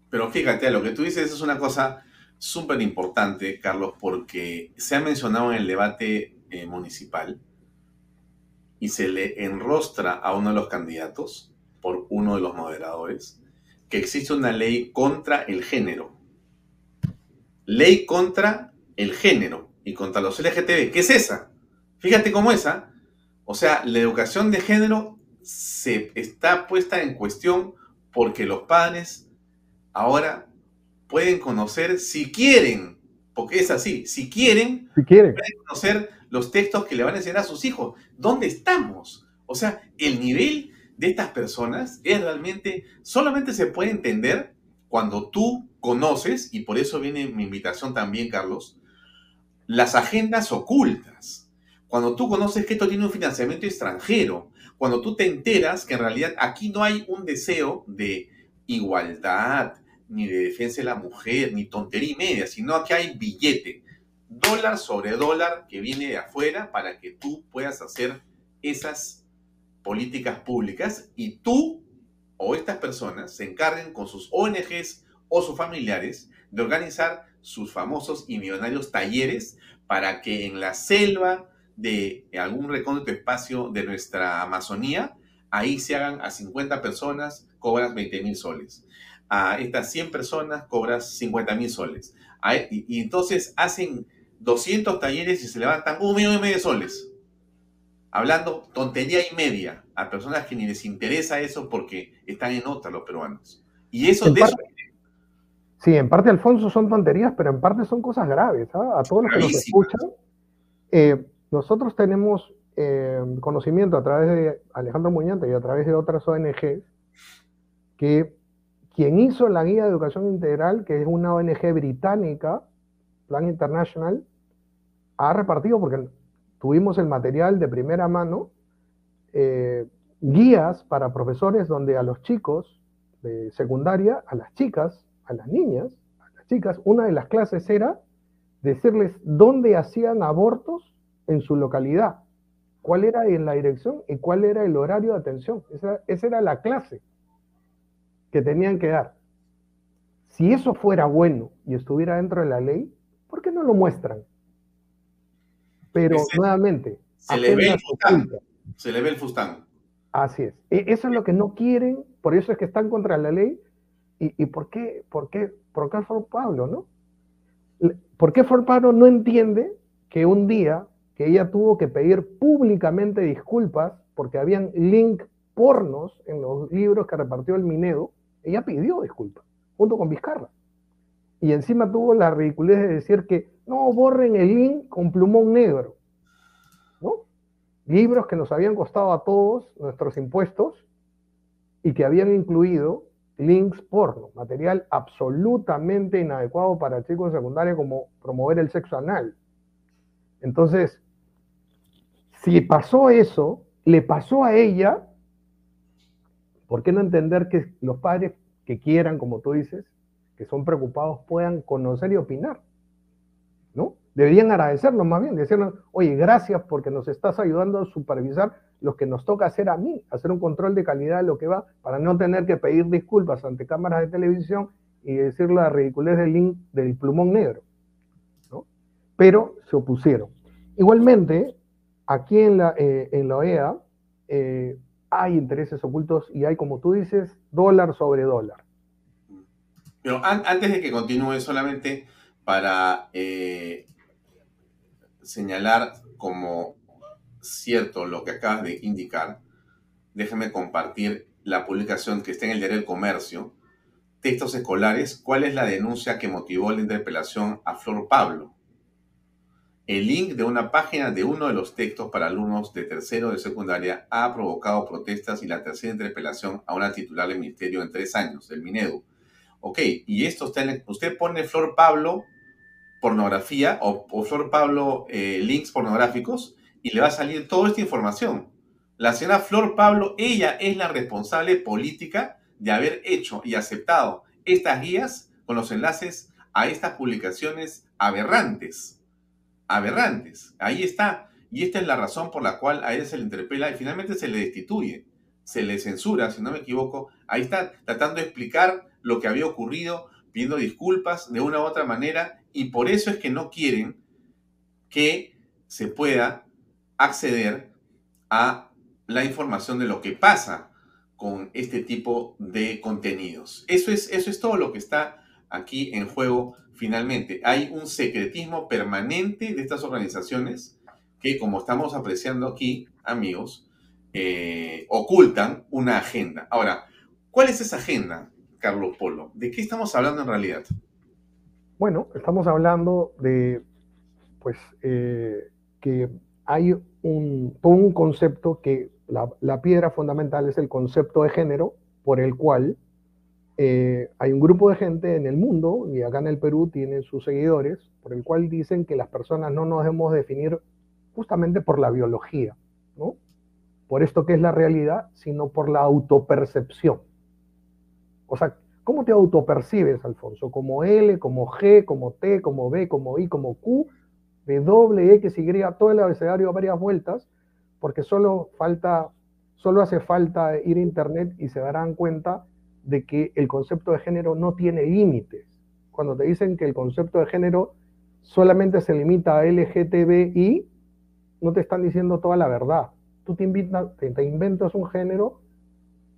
Pero fíjate, lo que tú dices es una cosa súper importante, Carlos, porque se ha mencionado en el debate eh, municipal y se le enrostra a uno de los candidatos por uno de los moderadores que existe una ley contra el género. Ley contra el género y contra los LGTB. ¿Qué es esa? Fíjate cómo esa. O sea, la educación de género se está puesta en cuestión porque los padres ahora pueden conocer si quieren, porque es así, si quieren, si quieren. pueden conocer los textos que le van a enseñar a sus hijos. ¿Dónde estamos? O sea, el nivel de estas personas es realmente, solamente se puede entender cuando tú conoces, y por eso viene mi invitación también, Carlos, las agendas ocultas. Cuando tú conoces que esto tiene un financiamiento extranjero, cuando tú te enteras que en realidad aquí no hay un deseo de igualdad, ni de defensa de la mujer, ni tontería y media, sino que hay billete, dólar sobre dólar que viene de afuera para que tú puedas hacer esas políticas públicas y tú o estas personas se encarguen con sus ONGs o sus familiares de organizar sus famosos y millonarios talleres para que en la selva de algún recóndito espacio de nuestra Amazonía, ahí se hagan a 50 personas, cobras 20 mil soles. A estas 100 personas cobras 50 mil soles. y, entonces hacen 200 talleres y se levantan un millón y medio de soles. Hablando tontería y media a personas que ni les interesa eso porque están en otra los peruanos. Y eso de Sí, en parte, Alfonso, son tonterías, pero en parte son cosas graves. ¿ah? A todos los que nos escuchan, eh, nosotros tenemos eh, conocimiento a través de Alejandro Muñante y a través de otras ONG que quien hizo la guía de educación integral, que es una ONG británica, Plan International, ha repartido, porque tuvimos el material de primera mano, eh, guías para profesores donde a los chicos de secundaria, a las chicas, a las niñas, a las chicas, una de las clases era decirles dónde hacían abortos en su localidad, cuál era en la dirección y cuál era el horario de atención. Esa, esa era la clase que tenían que dar. Si eso fuera bueno y estuviera dentro de la ley, ¿por qué no lo muestran? Pero nuevamente, se le, ve el fustán, se le ve el fustán. Así es. E, eso es lo que no quieren, por eso es que están contra la ley, ¿Y, por qué, por qué, por qué Pablo, no? ¿Por qué Ford Pablo no entiende que un día que ella tuvo que pedir públicamente disculpas porque habían link pornos en los libros que repartió el Minedo, ella pidió disculpas, junto con Vizcarra. Y encima tuvo la ridiculez de decir que no borren el link con plumón negro. ¿no? Libros que nos habían costado a todos nuestros impuestos y que habían incluido links porno, material absolutamente inadecuado para chicos de secundaria como promover el sexo anal. Entonces, si pasó eso, le pasó a ella, ¿por qué no entender que los padres que quieran, como tú dices, que son preocupados, puedan conocer y opinar? ¿No? Deberían agradecernos más bien, decirnos, oye, gracias porque nos estás ayudando a supervisar lo que nos toca hacer a mí, hacer un control de calidad de lo que va, para no tener que pedir disculpas ante cámaras de televisión y decir la ridiculez del link del plumón negro. Pero se opusieron. Igualmente, aquí en la, eh, en la OEA eh, hay intereses ocultos y hay, como tú dices, dólar sobre dólar. Pero antes de que continúe, solamente para eh, señalar como cierto lo que acabas de indicar, déjame compartir la publicación que está en el diario del comercio, textos escolares, ¿cuál es la denuncia que motivó la interpelación a Flor Pablo? El link de una página de uno de los textos para alumnos de tercero de secundaria ha provocado protestas y la tercera interpelación a una titular del ministerio en tres años, del Minedu. Ok, y esto está en, usted pone Flor Pablo pornografía o, Flor Pablo eh, links pornográficos y le va a salir toda esta información. La señora Flor Pablo, ella es la responsable política de haber hecho y aceptado estas guías con los enlaces a estas publicaciones aberrantes. Aberrantes. Ahí está. Y esta es la razón por la cual a ella se le interpela y finalmente se le destituye. Se le censura, si no me equivoco. Ahí está tratando de explicar lo que había ocurrido, pidiendo disculpas de una u otra manera. Y por eso es que no quieren que se pueda acceder a la información de lo que pasa con este tipo de contenidos. Eso es, eso es todo lo que está aquí en juego finalmente. Hay un secretismo permanente de estas organizaciones que, como estamos apreciando aquí, amigos, eh, ocultan una agenda. Ahora, ¿cuál es esa agenda, Carlos Polo? ¿De qué estamos hablando en realidad? Bueno, estamos hablando de, pues, eh, que hay un, todo un concepto que La, piedra fundamental es el concepto de género por el cual eh, hay un grupo de gente en el mundo, y acá en el Perú tienen sus seguidores, por el cual dicen que las personas no nos debemos definir justamente por la biología, ¿no? Por esto que es la realidad, sino por la autopercepción. O sea, ¿cómo te autopercibes, Alfonso? ¿Como L, como G, como T, como B, como I, como Q, W, X, Y, todo el abecedario varias vueltas? porque solo falta, solo hace falta ir a internet y se darán cuenta de que el concepto de género no tiene límites. Cuando te dicen que el concepto de género solamente se limita a LGTBI, no te están diciendo toda la verdad. Tú te, inventas un género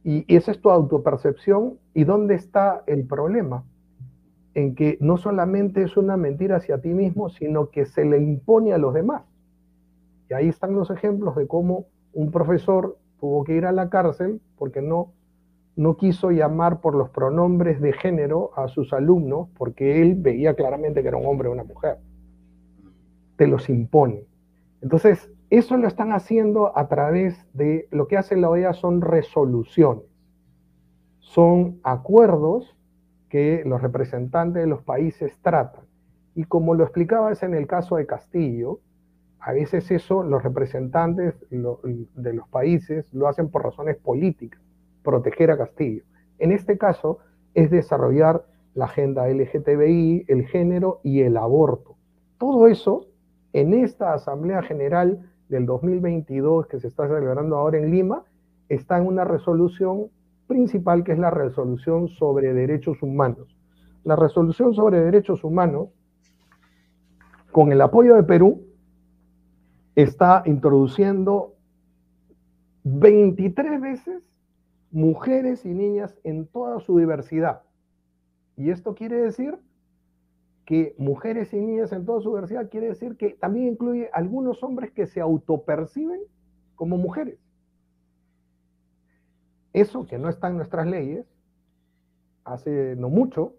y esa es tu autopercepción. ¿Y dónde está el problema? En que no solamente es una mentira hacia ti mismo, sino que se le impone a los demás. Y ahí están los ejemplos de cómo un profesor tuvo que ir a la cárcel porque no, no quiso llamar por los pronombres de género a sus alumnos porque él veía claramente que era un hombre o una mujer. Te los impone. Entonces, eso lo están haciendo a través de lo que hace la OEA son resoluciones. Son acuerdos que los representantes de los países tratan. Y como lo explicabas en el caso de Castillo, a veces eso los representantes de los países lo hacen por razones políticas, proteger a Castillo. En este caso es desarrollar la agenda LGTBI, el género y el aborto. Todo eso en esta Asamblea General del 2022 que se está celebrando ahora en Lima está en una resolución principal que es la resolución sobre derechos humanos. La resolución sobre derechos humanos, con el apoyo de Perú, está introduciendo 23 veces mujeres y niñas en toda su diversidad. Y esto quiere decir que mujeres y niñas en toda su diversidad quiere decir que también incluye algunos hombres que se autoperciben como mujeres. Eso que no está en nuestras leyes, hace no mucho,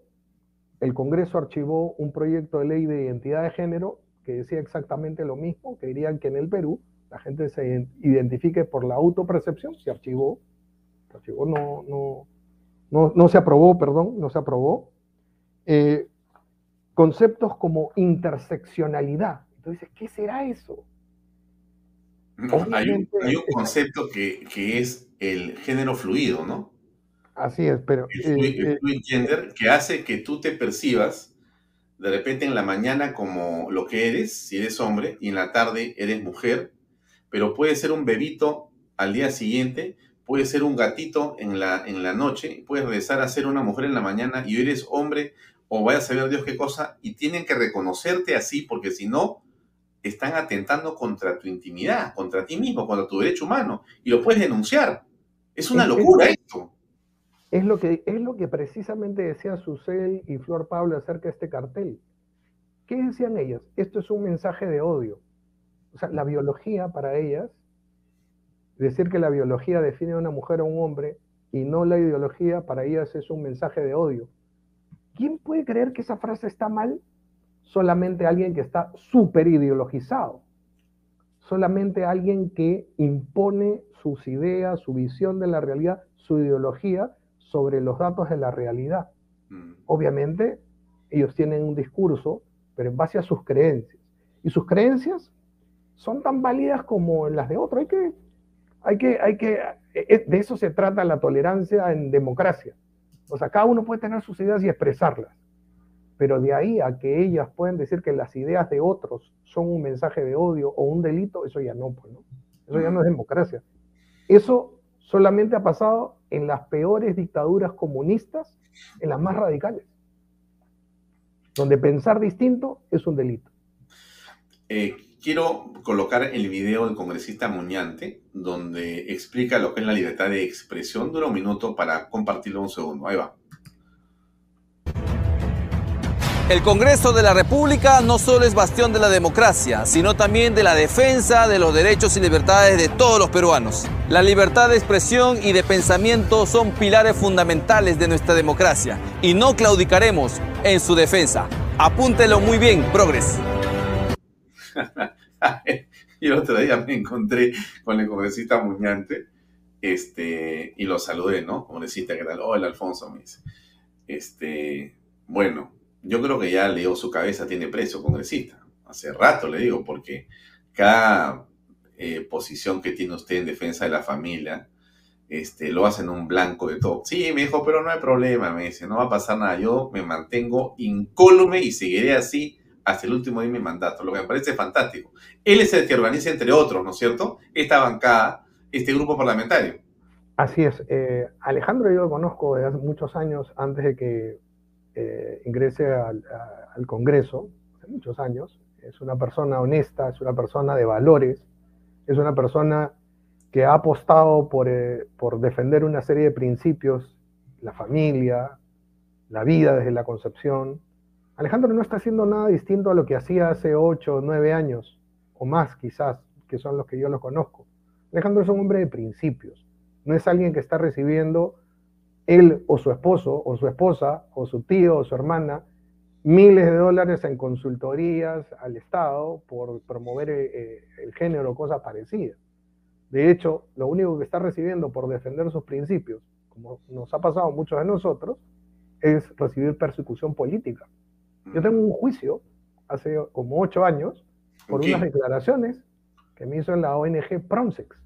el Congreso archivó un proyecto de ley de identidad de género que decía exactamente lo mismo, que dirían que en el Perú la gente se identifique por la autopercepción, se archivó, archivó no, no, no, no se aprobó, perdón, no se aprobó. Eh, conceptos como interseccionalidad. Entonces, ¿qué será eso? hay, un, concepto que, que, es el género fluido, ¿no? Así es, pero... El, eh, eh, que hace que tú te percibas de repente en la mañana como lo que eres, si eres hombre, y en la tarde eres mujer, pero puede ser un bebito al día siguiente, puede ser un gatito en la, en la noche, puedes regresar a ser una mujer en la mañana y eres hombre o vaya a saber Dios qué cosa, y tienen que reconocerte así, porque si no, están atentando contra tu intimidad, contra ti mismo, contra tu derecho humano, y lo puedes denunciar. Es una locura esto. Es lo que, es lo que precisamente decía Susel y Flor Pablo acerca de este cartel. ¿Qué decían ellas? Esto es un mensaje de odio. O sea, la biología para ellas, decir que la biología define a una mujer o a un hombre y no la ideología, para ellas es un mensaje de odio. ¿Quién puede creer que esa frase está mal? Solamente alguien que está súper ideologizado. Solamente alguien que impone sus ideas, su visión de la realidad, su ideología sobre los datos de la realidad. Mm. Obviamente, ellos tienen un discurso, pero en base a sus creencias. Y sus creencias son tan válidas como las de otros. Hay que, hay que, hay que, eh, de eso se trata la tolerancia en democracia. O sea, cada uno puede tener sus ideas y expresarlas. Pero de ahí a que ellas pueden decir que las ideas de otros son un mensaje de odio o un delito, eso ya no, pues, ¿no? Eso ya no es democracia. Eso solamente ha pasado en las peores dictaduras comunistas, en las más radicales, donde pensar distinto es un delito. Eh, quiero colocar el video del congresista Muñante, donde explica lo que es la libertad de expresión. Dura un minuto para compartirlo un segundo. Ahí va. El Congreso de la República no solo es bastión de la democracia, sino también de la defensa de los derechos y libertades de todos los peruanos. La libertad de expresión y de pensamiento son pilares fundamentales de nuestra democracia y no claudicaremos en su defensa. Apúntelo muy bien, Progres. y el otro día me encontré con el congresista Muñante este, y lo saludé, ¿no? Congresista que tal, hola Alfonso, me dice. Este, bueno, yo creo que ya le dio su cabeza, tiene precio, congresista. Hace rato le digo, porque cada eh, posición que tiene usted en defensa de la familia, este, lo hacen un blanco de todo. Sí, me dijo, pero no hay problema, me dice, no va a pasar nada. Yo me mantengo incólume y seguiré así hasta el último día de mi mandato, lo que me parece fantástico. Él es el que organiza, entre otros, ¿no es cierto?, esta bancada, este grupo parlamentario. Así es. Eh, Alejandro yo lo conozco desde hace muchos años, antes de que eh, ingrese al, Congreso, hace muchos años. Es una persona honesta, es una persona de valores, es una persona que ha apostado por, eh, por defender una serie de principios, la familia, la vida desde la concepción. Alejandro no está haciendo nada distinto a lo que hacía hace ocho o nueve años, o más quizás, que son los que yo lo conozco. Alejandro es un hombre de principios, no es alguien que está recibiendo él o su esposo o su esposa o su tío o su hermana miles de dólares en consultorías al Estado por promover eh, eh, el género o cosas parecidas. De hecho, lo único que está recibiendo por defender sus principios, como nos ha pasado a muchos de nosotros, es recibir persecución política. Yo tengo un juicio hace como ocho años por unas declaraciones que me hizo en la ONG Pronsex.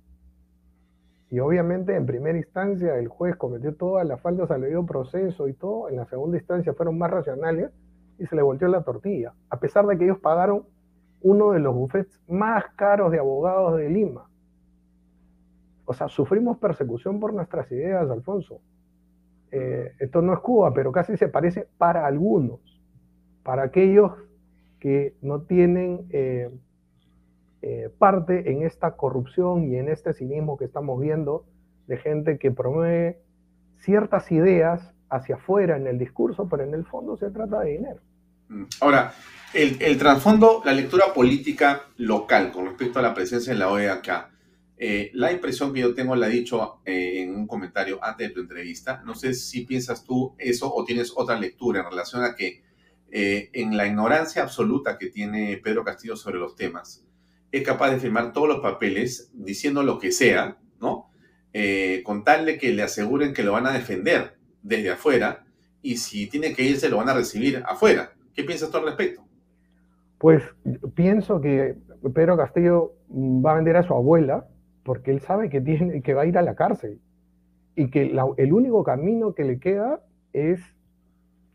Y obviamente en primera instancia el juez cometió todas las faltas al debido proceso y todo, en la segunda instancia fueron más racionales y se le volteó la tortilla, a pesar de que ellos pagaron uno de los bufetes más caros de abogados de Lima. O sea, sufrimos persecución por nuestras ideas, Alfonso. Eh, esto no es Cuba, pero casi se parece para algunos, para aquellos que no tienen eh, eh, parte en esta corrupción y en este cinismo que estamos viendo de gente que promueve ciertas ideas hacia afuera en el discurso, pero en el fondo se trata de dinero. Mm. Ahora, el, trasfondo, la lectura política local con respecto a la presencia en la OEA acá, eh, la impresión que yo tengo, la he dicho en un comentario antes de tu entrevista, no sé si piensas tú eso o tienes otra lectura en relación a que eh, en la ignorancia absoluta que tiene Pedro Castillo sobre los temas, es capaz de firmar todos los papeles diciendo lo que sea, ¿no? con tal de que le aseguren que lo van a defender desde afuera y si tiene que irse lo van a recibir afuera. ¿Qué piensas tú al respecto? Pues pienso que Pedro Castillo va a vender a su abuela porque él sabe que, tiene, que va a ir a la cárcel y que el único camino que le queda es,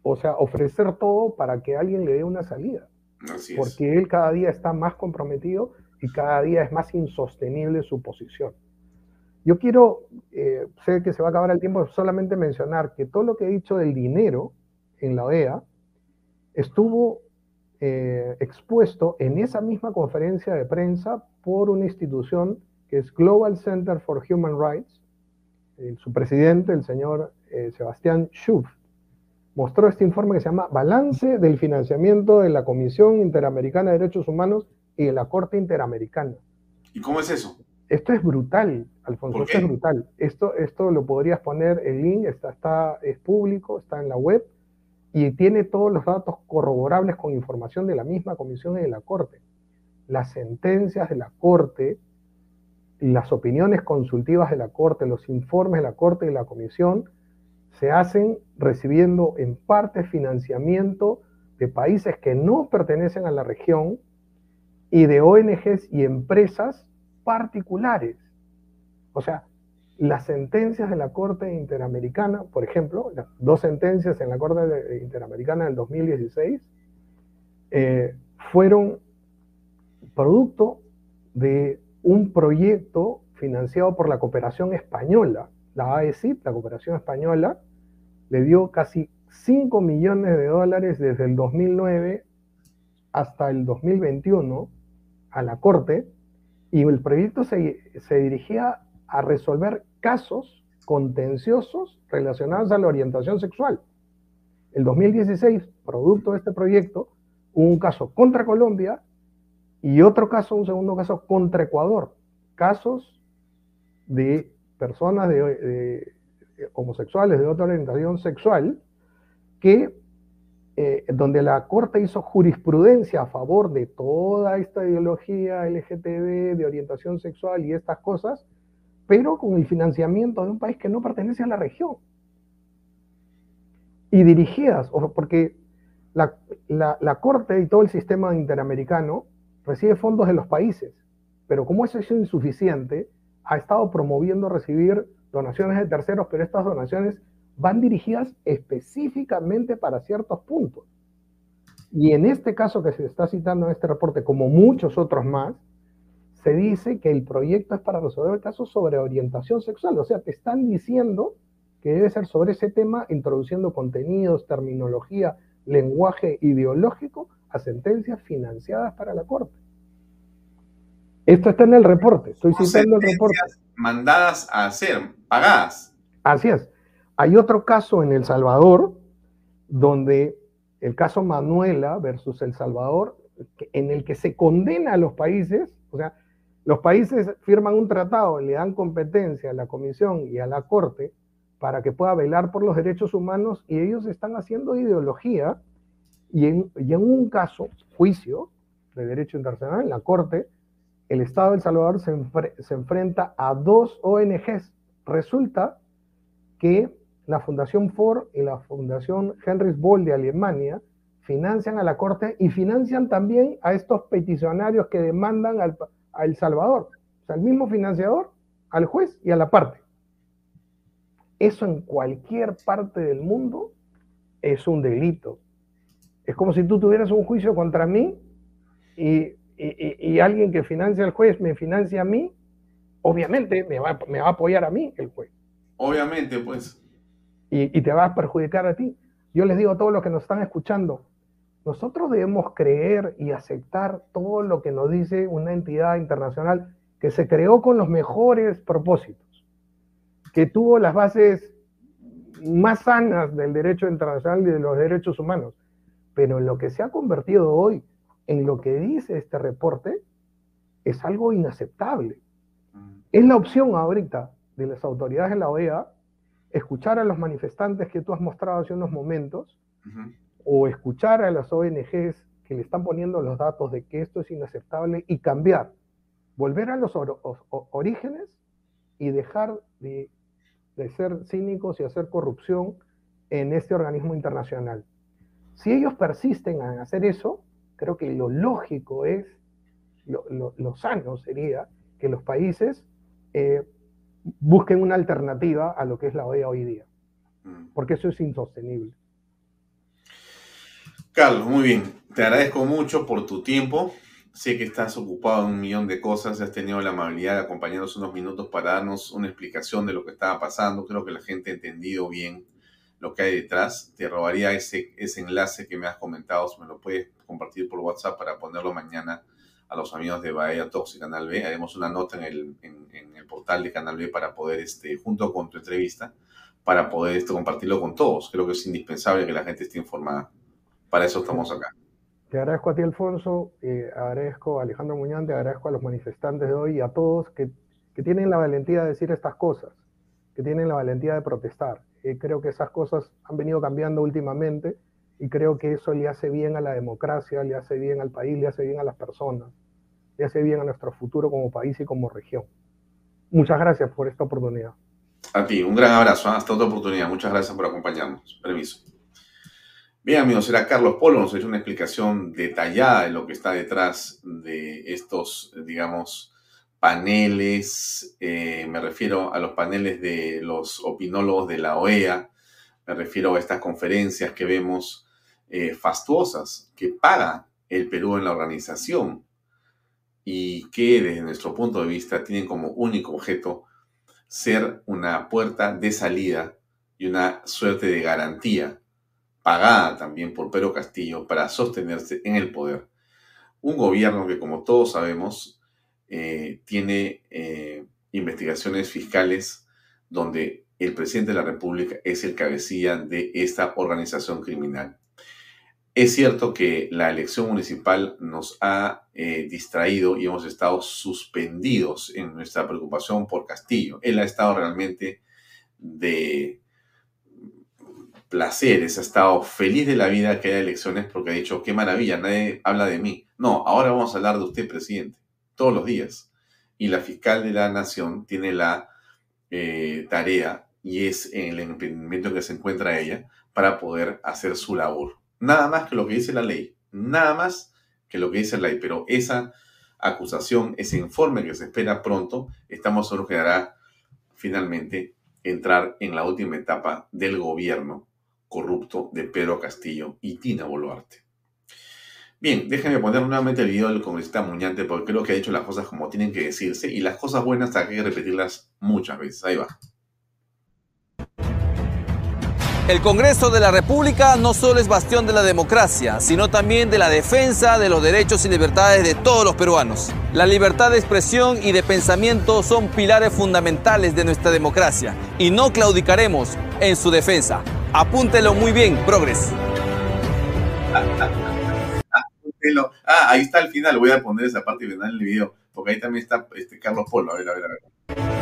o sea, ofrecer todo para que alguien le dé una salida. porque él cada día está más comprometido y cada día es más insostenible su posición. Yo quiero, eh, sé que se va a acabar el tiempo, solamente mencionar que todo lo que he dicho del dinero en la OEA estuvo eh, expuesto en esa misma conferencia de prensa por una institución que es Global Center for Human Rights, su presidente, el señor eh, Sebastián Schuf, mostró este informe que se llama Balance del financiamiento de la Comisión Interamericana de Derechos Humanos y de la Corte Interamericana. ¿Y cómo es eso? Esto es brutal, Alfonso, esto es brutal. Esto, esto lo podrías poner, el link está, está, es público, está en la web y tiene todos los datos corroborables con información de la misma comisión y de la Corte. Las sentencias de la Corte las opiniones consultivas de la Corte, los informes de la Corte y de la Comisión se hacen recibiendo en parte financiamiento de países que no pertenecen a la región y de ONGs y empresas particulares. O sea, las sentencias de la Corte Interamericana, por ejemplo, las dos sentencias en la Corte Interamericana del 2016, eh, fueron producto de un proyecto financiado por la cooperación española. La AECIP, la cooperación española, le dio casi 5 millones de dólares desde el 2009 hasta el 2021 a la Corte y el proyecto se, se dirigía a resolver casos contenciosos relacionados a la orientación sexual. El 2016, producto de este proyecto, hubo un caso contra Colombia y otro caso, un segundo caso contra Ecuador. Casos de personas de, homosexuales de otra orientación sexual que eh, donde la Corte hizo jurisprudencia a favor de toda esta ideología LGTB, de orientación sexual y estas cosas, pero con el financiamiento de un país que no pertenece a la región. Y dirigidas, porque la, la Corte y todo el sistema interamericano recibe fondos de los países, pero como eso es insuficiente, ha estado promoviendo recibir donaciones de terceros, pero estas donaciones van dirigidas específicamente para ciertos puntos. Y en este caso que se está citando en este reporte, como muchos otros más, se dice que el proyecto es para resolver el caso sobre orientación sexual. O sea, te están diciendo que debe ser sobre ese tema, introduciendo contenidos, terminología, lenguaje ideológico a sentencias financiadas para la Corte. Esto está en el reporte, estoy citando el reporte. Mandadas a hacer, pagadas. Así es. Hay otro caso en El Salvador, donde el caso Manuela versus El Salvador, en el que se condena a los países, o sea, los países firman un tratado, le dan competencia a la Comisión y a la Corte para que pueda velar por los derechos humanos y ellos están haciendo ideología y en, un caso, juicio de derecho internacional, en la Corte, el Estado de El Salvador se, se enfrenta a dos ONGs. Resulta que la Fundación Ford y la Fundación Henry Boll de Alemania financian a la Corte y financian también a estos peticionarios que demandan al, Salvador. O sea, el mismo financiador, al juez y a la parte. Eso en cualquier parte del mundo es un delito. Es como si tú tuvieras un juicio contra mí y, y alguien que financia al juez me financia a mí, obviamente me va, me va a apoyar a mí el juez. Obviamente, pues y, te va a perjudicar a ti. Yo les digo a todos los que nos están escuchando, nosotros debemos creer y aceptar todo lo que nos dice una entidad internacional que se creó con los mejores propósitos, que tuvo las bases más sanas del derecho internacional y de los derechos humanos. Pero en lo que se ha convertido hoy en lo que dice este reporte es algo inaceptable. Es la opción ahorita de las autoridades de la OEA escuchar a los manifestantes que tú has mostrado hace unos momentos, o escuchar a las ONGs que le están poniendo los datos de que esto es inaceptable y cambiar, volver a los orígenes y dejar de, de ser cínicos y hacer corrupción en este organismo internacional. Si ellos persisten en hacer eso, creo que lo lógico es, lo, lo, sano sería que los países eh, busquen una alternativa a lo que es la OEA hoy día, mm. porque eso es insostenible. Carlos, muy bien. Te agradezco mucho por tu tiempo. Sé que estás ocupado en un millón de cosas. Has tenido la amabilidad de acompañarnos unos minutos para darnos una explicación de lo que estaba pasando. Creo que la gente ha entendido bien lo que hay detrás. Te robaría ese, ese enlace que me has comentado. Si me lo puedes compartir por WhatsApp para ponerlo mañana a los amigos de Bahía Talks y Canal B. Haremos una nota en el, en, el portal de Canal B para poder, este, junto con tu entrevista, para poder esto, compartirlo con todos. Creo que es indispensable que la gente esté informada. Para eso estamos acá. Te agradezco a ti, Alfonso, eh, agradezco a Alejandro Muñán, te agradezco a los manifestantes de hoy y a todos que, que tienen la valentía de decir estas cosas, que tienen la valentía de protestar. Eh, creo que esas cosas han venido cambiando últimamente y creo que eso le hace bien a la democracia, le hace bien al país, le hace bien a las personas, le hace bien a nuestro futuro como país y como región. Muchas gracias por esta oportunidad. A ti, un gran abrazo. ¿eh? Hasta otra oportunidad. Muchas gracias por acompañarnos. Permiso. Bien, amigos, era Carlos Polo. Nos ha hecho una explicación detallada de lo que está detrás de estos, digamos, paneles. Eh, me refiero a los paneles de los opinólogos de la OEA. Me refiero a estas conferencias que vemos eh, fastuosas que paga el Perú en la organización y que desde nuestro punto de vista tienen como único objeto ser una puerta de salida y una suerte de garantía pagada también por Pedro Castillo para sostenerse en el poder. Un gobierno que, como todos sabemos, eh, tiene eh, investigaciones fiscales donde el presidente de la República es el cabecilla de esta organización criminal. Es cierto que la elección municipal nos ha eh, distraído y hemos estado suspendidos en nuestra preocupación por Castillo. Él ha estado realmente de placeres, ha estado feliz de la vida que haya elecciones porque ha dicho, qué maravilla, nadie habla de mí. No, ahora vamos a hablar de usted, presidente, todos los días. Y la fiscal de la nación tiene la eh, tarea y es en el emprendimiento que se encuentra ella para poder hacer su labor. Nada más que lo que dice la ley, nada más que lo que dice la ley, pero esa acusación, ese informe que se espera pronto, estamos seguros que dará finalmente entrar en la última etapa del gobierno corrupto de Pedro Castillo y Tina Boluarte. Bien, déjenme poner nuevamente el video del congresista Muñante porque creo que ha dicho las cosas como tienen que decirse y las cosas buenas hay que repetirlas muchas veces. Ahí va. El Congreso de la República no solo es bastión de la democracia, sino también de la defensa de los derechos y libertades de todos los peruanos. La libertad de expresión y de pensamiento son pilares fundamentales de nuestra democracia y no claudicaremos en su defensa. Apúntelo muy bien, Progres. Ah, ahí está al final. Voy a poner esa parte final del video, porque ahí también está este, Carlos Polo. A ver, a ver, a ver.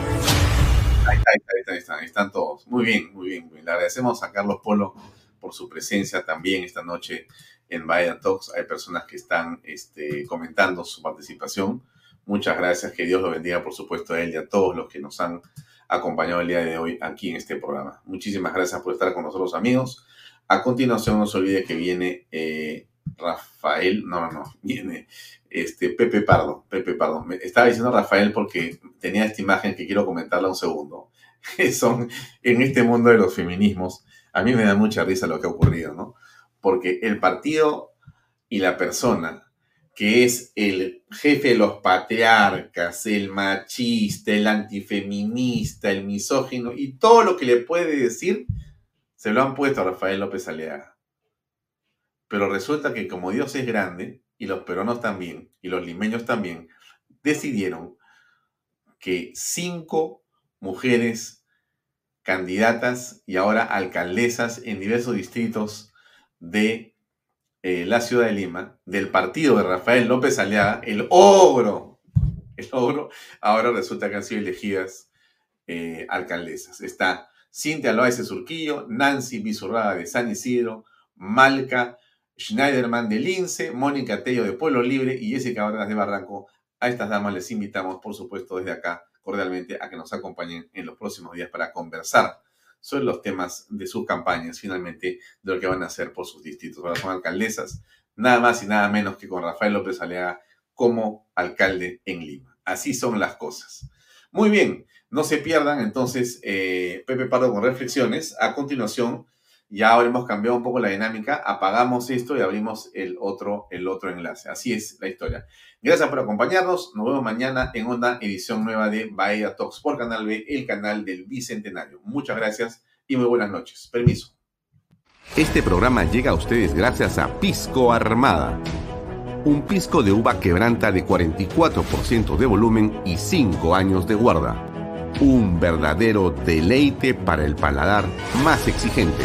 Ahí está, ahí está, ahí están, están todos. Muy bien, muy bien, Le agradecemos a Carlos Polo por su presencia también esta noche en Bahía Talks. Hay personas que están este, comentando su participación. Muchas gracias, que Dios lo bendiga, por supuesto, a él y a todos los que nos han acompañado el día de hoy aquí en este programa. Muchísimas gracias por estar con nosotros, amigos. A continuación, no se olvide que viene eh, Rafael, no, no, viene este, Pepe Pardo, Pepe Pardo. Me estaba diciendo Rafael porque tenía esta imagen que quiero comentarla un segundo. Son en este mundo de los feminismos, a mí me da mucha risa lo que ha ocurrido, ¿no? Porque el partido y la persona que es el jefe de los patriarcas, el machista, el antifeminista, el misógino y todo lo que le puede decir, se lo han puesto a Rafael López Aliaga. Pero resulta que como Dios es grande, y los peruanos también, y los limeños también, decidieron que cinco mujeres candidatas y ahora alcaldesas en diversos distritos de eh, la ciudad de Lima, del partido de Rafael López Aliaga, el ogro, el ogro, ahora resulta que han sido elegidas eh, alcaldesas. Está Cintia Loaiza Surquillo, Nancy Bizurrada de San Isidro, Malca Schneiderman de Lince, Mónica Tello de Pueblo Libre y Jessica Vargas de Barranco. A estas damas les invitamos, por supuesto, desde acá cordialmente a que nos acompañen en los próximos días para conversar sobre los temas de sus campañas, finalmente, de lo que van a hacer por sus distritos. Ahora son alcaldesas, nada más y nada menos que con Rafael López Aleaga como alcalde en Lima. Así son las cosas. Muy bien, no se pierdan entonces eh, Pepe Pardo con reflexiones. A continuación, ya hemos cambiado un poco la dinámica, apagamos esto y abrimos el otro, el otro enlace. Así es la historia. Gracias por acompañarnos. Nos vemos mañana en una edición nueva de Bahía Talks por Canal B, el canal del Bicentenario. Muchas gracias y muy buenas noches. Permiso. Este programa llega a ustedes gracias a Pisco Armada. Un pisco de uva quebranta de 44% de volumen y 5 años de guarda. Un verdadero deleite para el paladar más exigente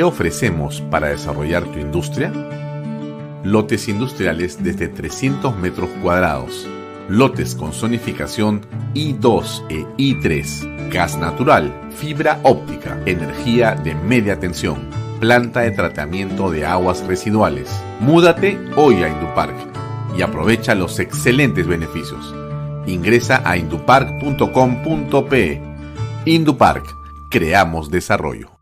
¿Qué ofrecemos para desarrollar tu industria? Lotes industriales desde 300 metros cuadrados, lotes con zonificación I2 e I3, gas natural, fibra óptica, energía de media tensión, planta de tratamiento de aguas residuales. Múdate hoy a Indupark y aprovecha los excelentes beneficios. Ingresa a indupark.com.pe. Indupark, creamos desarrollo.